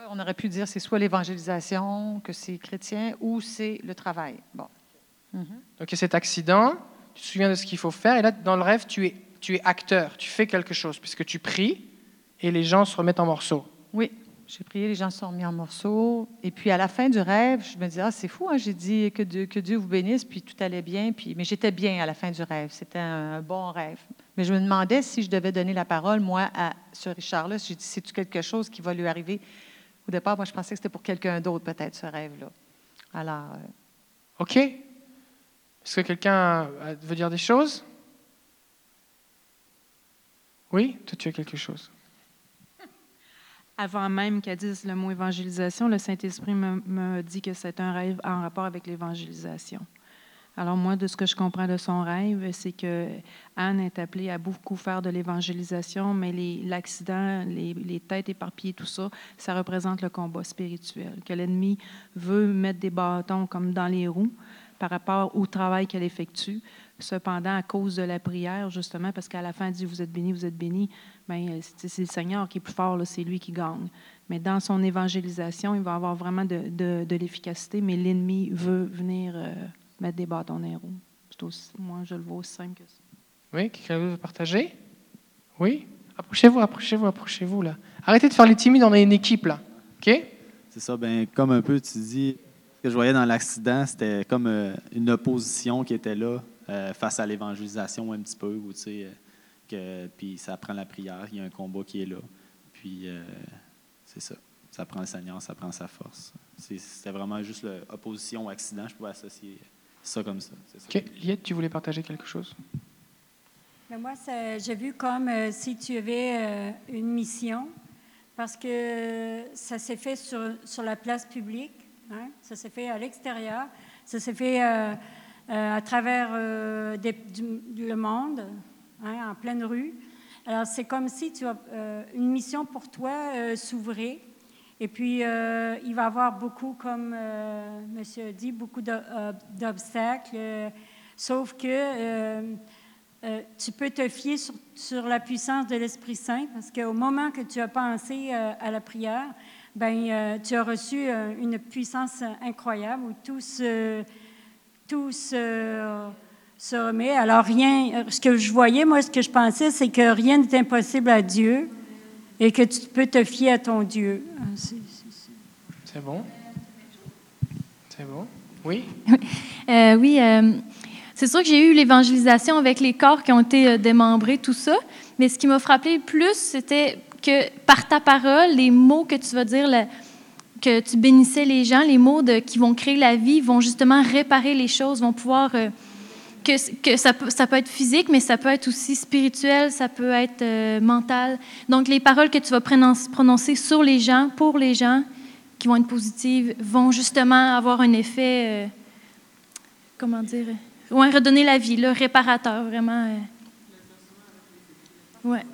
Là, on aurait pu dire c'est soit l'évangélisation que c'est chrétien ou c'est le travail. Bon. Mhm. Donc il y a cet accident, tu te souviens de ce qu'il faut faire, et là, dans le rêve, tu es, tu es acteur, tu fais quelque chose, puisque tu pries, et les gens se remettent en morceaux. Oui, j'ai prié, les gens se sont mis en morceaux. Et puis à la fin du rêve, je me dis, ah, c'est fou, hein, j'ai dit que Dieu, que Dieu vous bénisse, puis tout allait bien. Puis, mais j'étais bien à la fin du rêve. C'était un, un bon rêve. Mais je me demandais si je devais donner la parole, moi, à ce Richard-là. J'ai dit, c'est-tu quelque chose qui va lui arriver? Au départ, moi, je pensais que c'était pour quelqu'un d'autre, peut-être, ce rêve-là. Alors, euh, OK Est-ce que quelqu'un veut dire des choses? Oui? Toi, tu as quelque chose. Avant même qu'elle dise le mot évangélisation, le Saint-Esprit me, me dit que c'est un rêve en rapport avec l'évangélisation. Alors moi, de ce que je comprends de son rêve, c'est que Anne est appelée à beaucoup faire de l'évangélisation, mais l'accident, les, têtes éparpillées, tout ça, ça représente le combat spirituel, que l'ennemi veut mettre des bâtons comme dans les roues par rapport au travail qu'elle effectue. Cependant, à cause de la prière, justement, parce qu'à la fin, elle dit Vous êtes bénis, vous êtes bénis, bien, c'est le Seigneur qui est plus fort, c'est lui qui gagne. Mais dans son évangélisation, il va avoir vraiment de l'efficacité, mais l'ennemi veut venir euh, mettre des bâtons dans les roues. Aussi- moi, je le vois aussi simple que ça. Oui Quelqu'un veut partager? Oui? Approchez-vous, approchez-vous, approchez-vous, là. Arrêtez de faire les timides, on est une équipe, là. OK? C'est ça, ben, comme un peu tu dis, ce que je voyais dans l'accident, c'était comme euh, une opposition qui était là euh, face à l'évangélisation un petit peu, où, tu sais, euh, que, puis ça prend la prière, il y a un combat qui est là. Puis euh, c'est ça, ça prend le Seigneur, ça prend sa force. C'est- C'était vraiment juste l'opposition au accident, je pouvais associer ça comme ça. ça. Liette, tu voulais partager quelque chose? Mais moi, j'ai vu comme euh, si tu avais euh, une mission, parce que ça s'est fait sur, sur la place publique, hein, ça s'est fait à l'extérieur, ça s'est fait euh, euh, à travers euh, des- du, du- le monde, hein, en pleine rue. Alors, c'est comme si tu as euh, une mission pour toi euh, s'ouvrait. Et puis, euh, il va y avoir beaucoup, comme euh, monsieur a dit, beaucoup euh, d'obstacles. sauf que tu peux te fier sur, la puissance de l'Esprit Saint parce qu'au moment que tu as pensé à la prière, ben, tu as reçu une puissance incroyable où tout se, tout se remet. Alors, rien, ce que je voyais, moi, ce que je pensais, c'est que rien n'est impossible à Dieu et que tu peux te fier à ton Dieu. Ah, c'est- C'est bon? C'est bon? Oui? Euh, oui, euh, c'est sûr que j'ai eu l'évangélisation avec les corps qui ont été euh, démembrés, tout ça. Mais ce qui m'a frappé le plus, c'était que par ta parole, les mots que tu vas dire, le- que tu bénissais les gens, les mots de, qui vont créer la vie, vont justement réparer les choses, vont pouvoir. euh, que, ça, peut, être physique, mais ça peut être aussi spirituel, ça peut être euh, mental. Donc, les paroles que tu vas prononcer, sur les gens, pour les gens, qui vont être positives, vont justement avoir un effet. euh, comment dire, euh, ouais, redonner la vie, le réparateur, vraiment. euh. Ouais.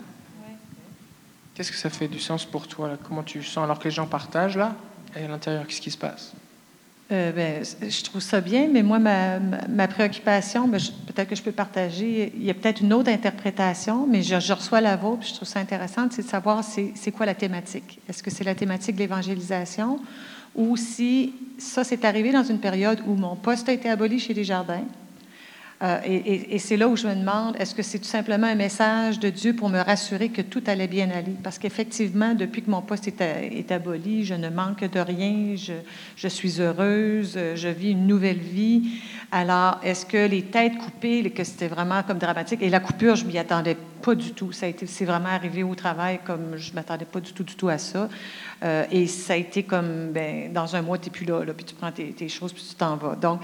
Qu'est-ce que ça fait du sens pour toi là? Comment tu sens alors que les gens partagent là Et à l'intérieur, qu'est-ce qui se passe? Euh, ben, je trouve ça bien, mais moi, ma, préoccupation, ben, peut-être que je peux partager, il y a peut-être une autre interprétation, mais je, reçois la vôtre, puis je trouve ça intéressant, c'est de savoir c'est quoi la thématique. Est-ce que c'est la thématique de l'évangélisation ou si ça s'est arrivé dans une période où mon poste a été aboli chez Desjardins? Euh, et c'est là où je me demande, est-ce que c'est tout simplement un message de Dieu pour me rassurer que tout allait bien aller? Parce qu'effectivement, depuis que mon poste est, aboli, je ne manque de rien, je, je suis heureuse, je vis une nouvelle vie. Alors, est-ce que les têtes coupées, que c'était vraiment comme dramatique, et la coupure, je m'y attendais pas du tout. Ça a été, c'est vraiment arrivé au travail comme je m'attendais pas du tout, du tout à ça. Euh, et ça a été comme, ben, dans un mois, tu n'es plus là, puis tu prends tes, tes choses, puis tu t'en vas. Donc,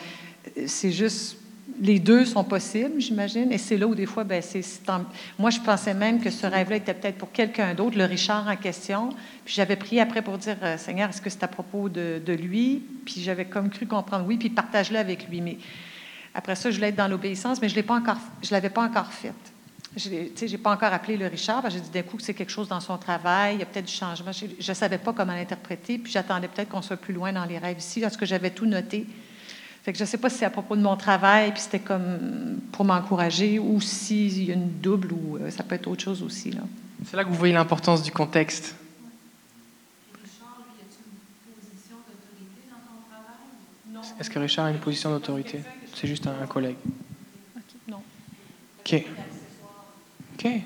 c'est juste les deux sont possibles, j'imagine, et c'est là où des fois, ben, c'est, moi, je pensais même que ce rêve-là était peut-être pour quelqu'un d'autre, le Richard en question. Puis j'avais prié après pour dire, euh, Seigneur, est-ce que c'est à propos de, lui? Puis j'avais comme cru comprendre oui, puis partage-le avec lui. Mais après ça, je voulais être dans l'obéissance, mais je je l'avais pas encore faite. Je n'ai pas encore appelé le Richard, j'ai dit d'un coup que c'est quelque chose dans son travail, il y a peut-être du changement. Je ne savais pas comment l'interpréter, puis j'attendais peut-être qu'on soit plus loin dans les rêves ici, parce que j'avais tout noté. Fait que je ne sais pas si c'est à propos de mon travail, puis c'était comme pour m'encourager, ou s'il y a une double, ou euh, ça peut être autre chose aussi. Là. C'est là que vous voyez l'importance du contexte. Est-ce que Richard a une position d'autorité? C'est juste un, un collègue. Non. OK. OK. Mais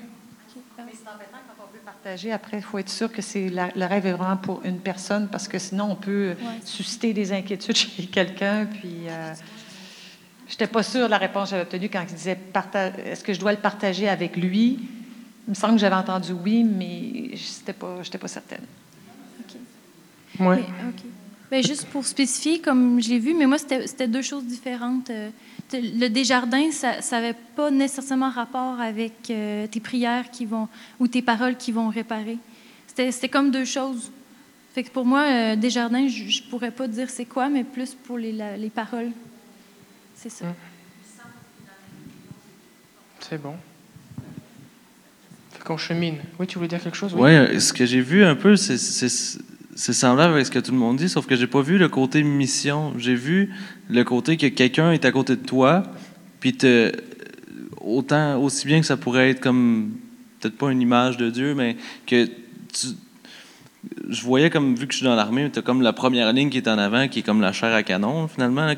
partager. Après, il faut être sûr que c'est la- le rêve est vraiment pour une personne, parce que sinon, on peut susciter des inquiétudes chez quelqu'un. Puis, euh, je n'étais pas sûre de la réponse que j'avais obtenue quand il disait est-ce que je dois le partager avec lui? Il me semble que j'avais entendu oui, mais je n'étais pas, j'étais pas certaine. Ouais. Mais, OK. Ben, juste pour spécifier, comme je l'ai vu, mais moi, c'était c'était deux choses différentes. Euh, Le Desjardins, ça n'avait pas nécessairement rapport avec euh, tes prières qui vont, ou tes paroles qui vont réparer. C'était c'était comme deux choses. Fait que pour moi, euh, Desjardins, je ne pourrais pas dire c'est quoi, mais plus pour les, la- les paroles. C'est ça. C'est bon. Fait qu'on chemine. Oui, tu voulais dire quelque chose? Oui, euh, ce que j'ai vu un peu, c'est- c'est c'est semblable avec ce que tout le monde dit, sauf que j'ai pas vu le côté mission. J'ai vu le côté que quelqu'un est à côté de toi, puis te, autant aussi bien que ça pourrait être comme peut-être pas une image de Dieu, mais que tu, je voyais comme vu que je suis dans l'armée, tu as comme la première ligne qui est en avant, qui est comme la chair à canon finalement,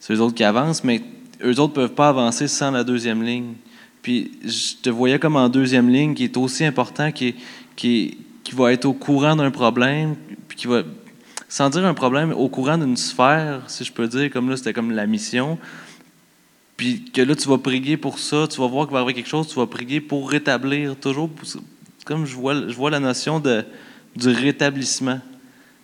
c'est eux autres qui avancent, mais eux autres peuvent pas avancer sans la deuxième ligne. Puis je te voyais comme en deuxième ligne, qui est aussi important, qui, qui, qui va être au courant d'un problème, puis qui va, sans dire un problème, au courant d'une sphère, si je peux dire, comme là, c'était comme la mission. Puis que là, tu vas prier pour ça, tu vas voir qu'il va y avoir quelque chose, tu vas prier pour rétablir, toujours. Comme je vois, je vois la notion de, du rétablissement.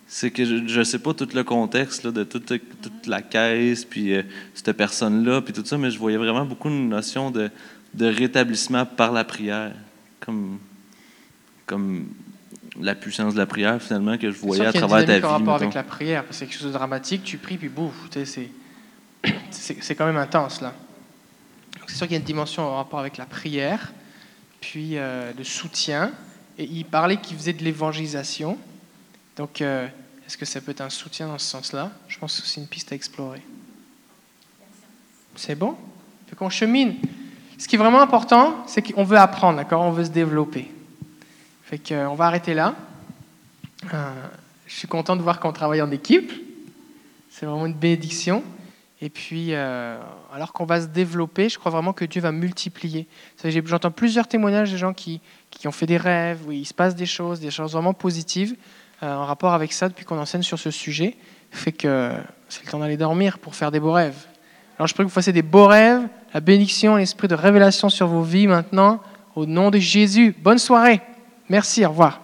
C'est que je ne sais pas tout le contexte là, de toute, toute la caisse, puis euh, cette personne-là, puis tout ça, mais je voyais vraiment beaucoup une notion de, de rétablissement par la prière, comme, comme la puissance de la prière, finalement, que je voyais à travers ta vie. en rapport mettons. avec la prière. parce que C'est quelque chose de dramatique. Tu pries, puis bouf, c'est- quand même intense là. C'est sûr qu'il y a une dimension en rapport avec la prière, puis euh, le soutien. Et il parlait qu'il faisait de l'évangélisation. Donc, euh, est-ce que ça peut être un soutien dans ce sens-là? Je pense que c'est une piste à explorer. C'est bon? Fait qu'on chemine. Ce qui est vraiment important, c'est qu'on veut apprendre, d'accord? On veut se développer. Fait qu'on va arrêter là. Euh, je suis content de voir qu'on travaille en équipe. C'est vraiment une bénédiction. Et puis, euh, alors qu'on va se développer, je crois vraiment que Dieu va multiplier. J'entends plusieurs témoignages de gens qui, ont fait des rêves, où il se passe des choses, des choses vraiment positives euh, en rapport avec ça depuis qu'on enseigne sur ce sujet. Fait que c'est le temps d'aller dormir pour faire des beaux rêves. Alors je prie que vous fassiez des beaux rêves, la bénédiction l'esprit de révélation sur vos vies maintenant, au nom de Jésus. Bonne soirée. Merci, au revoir.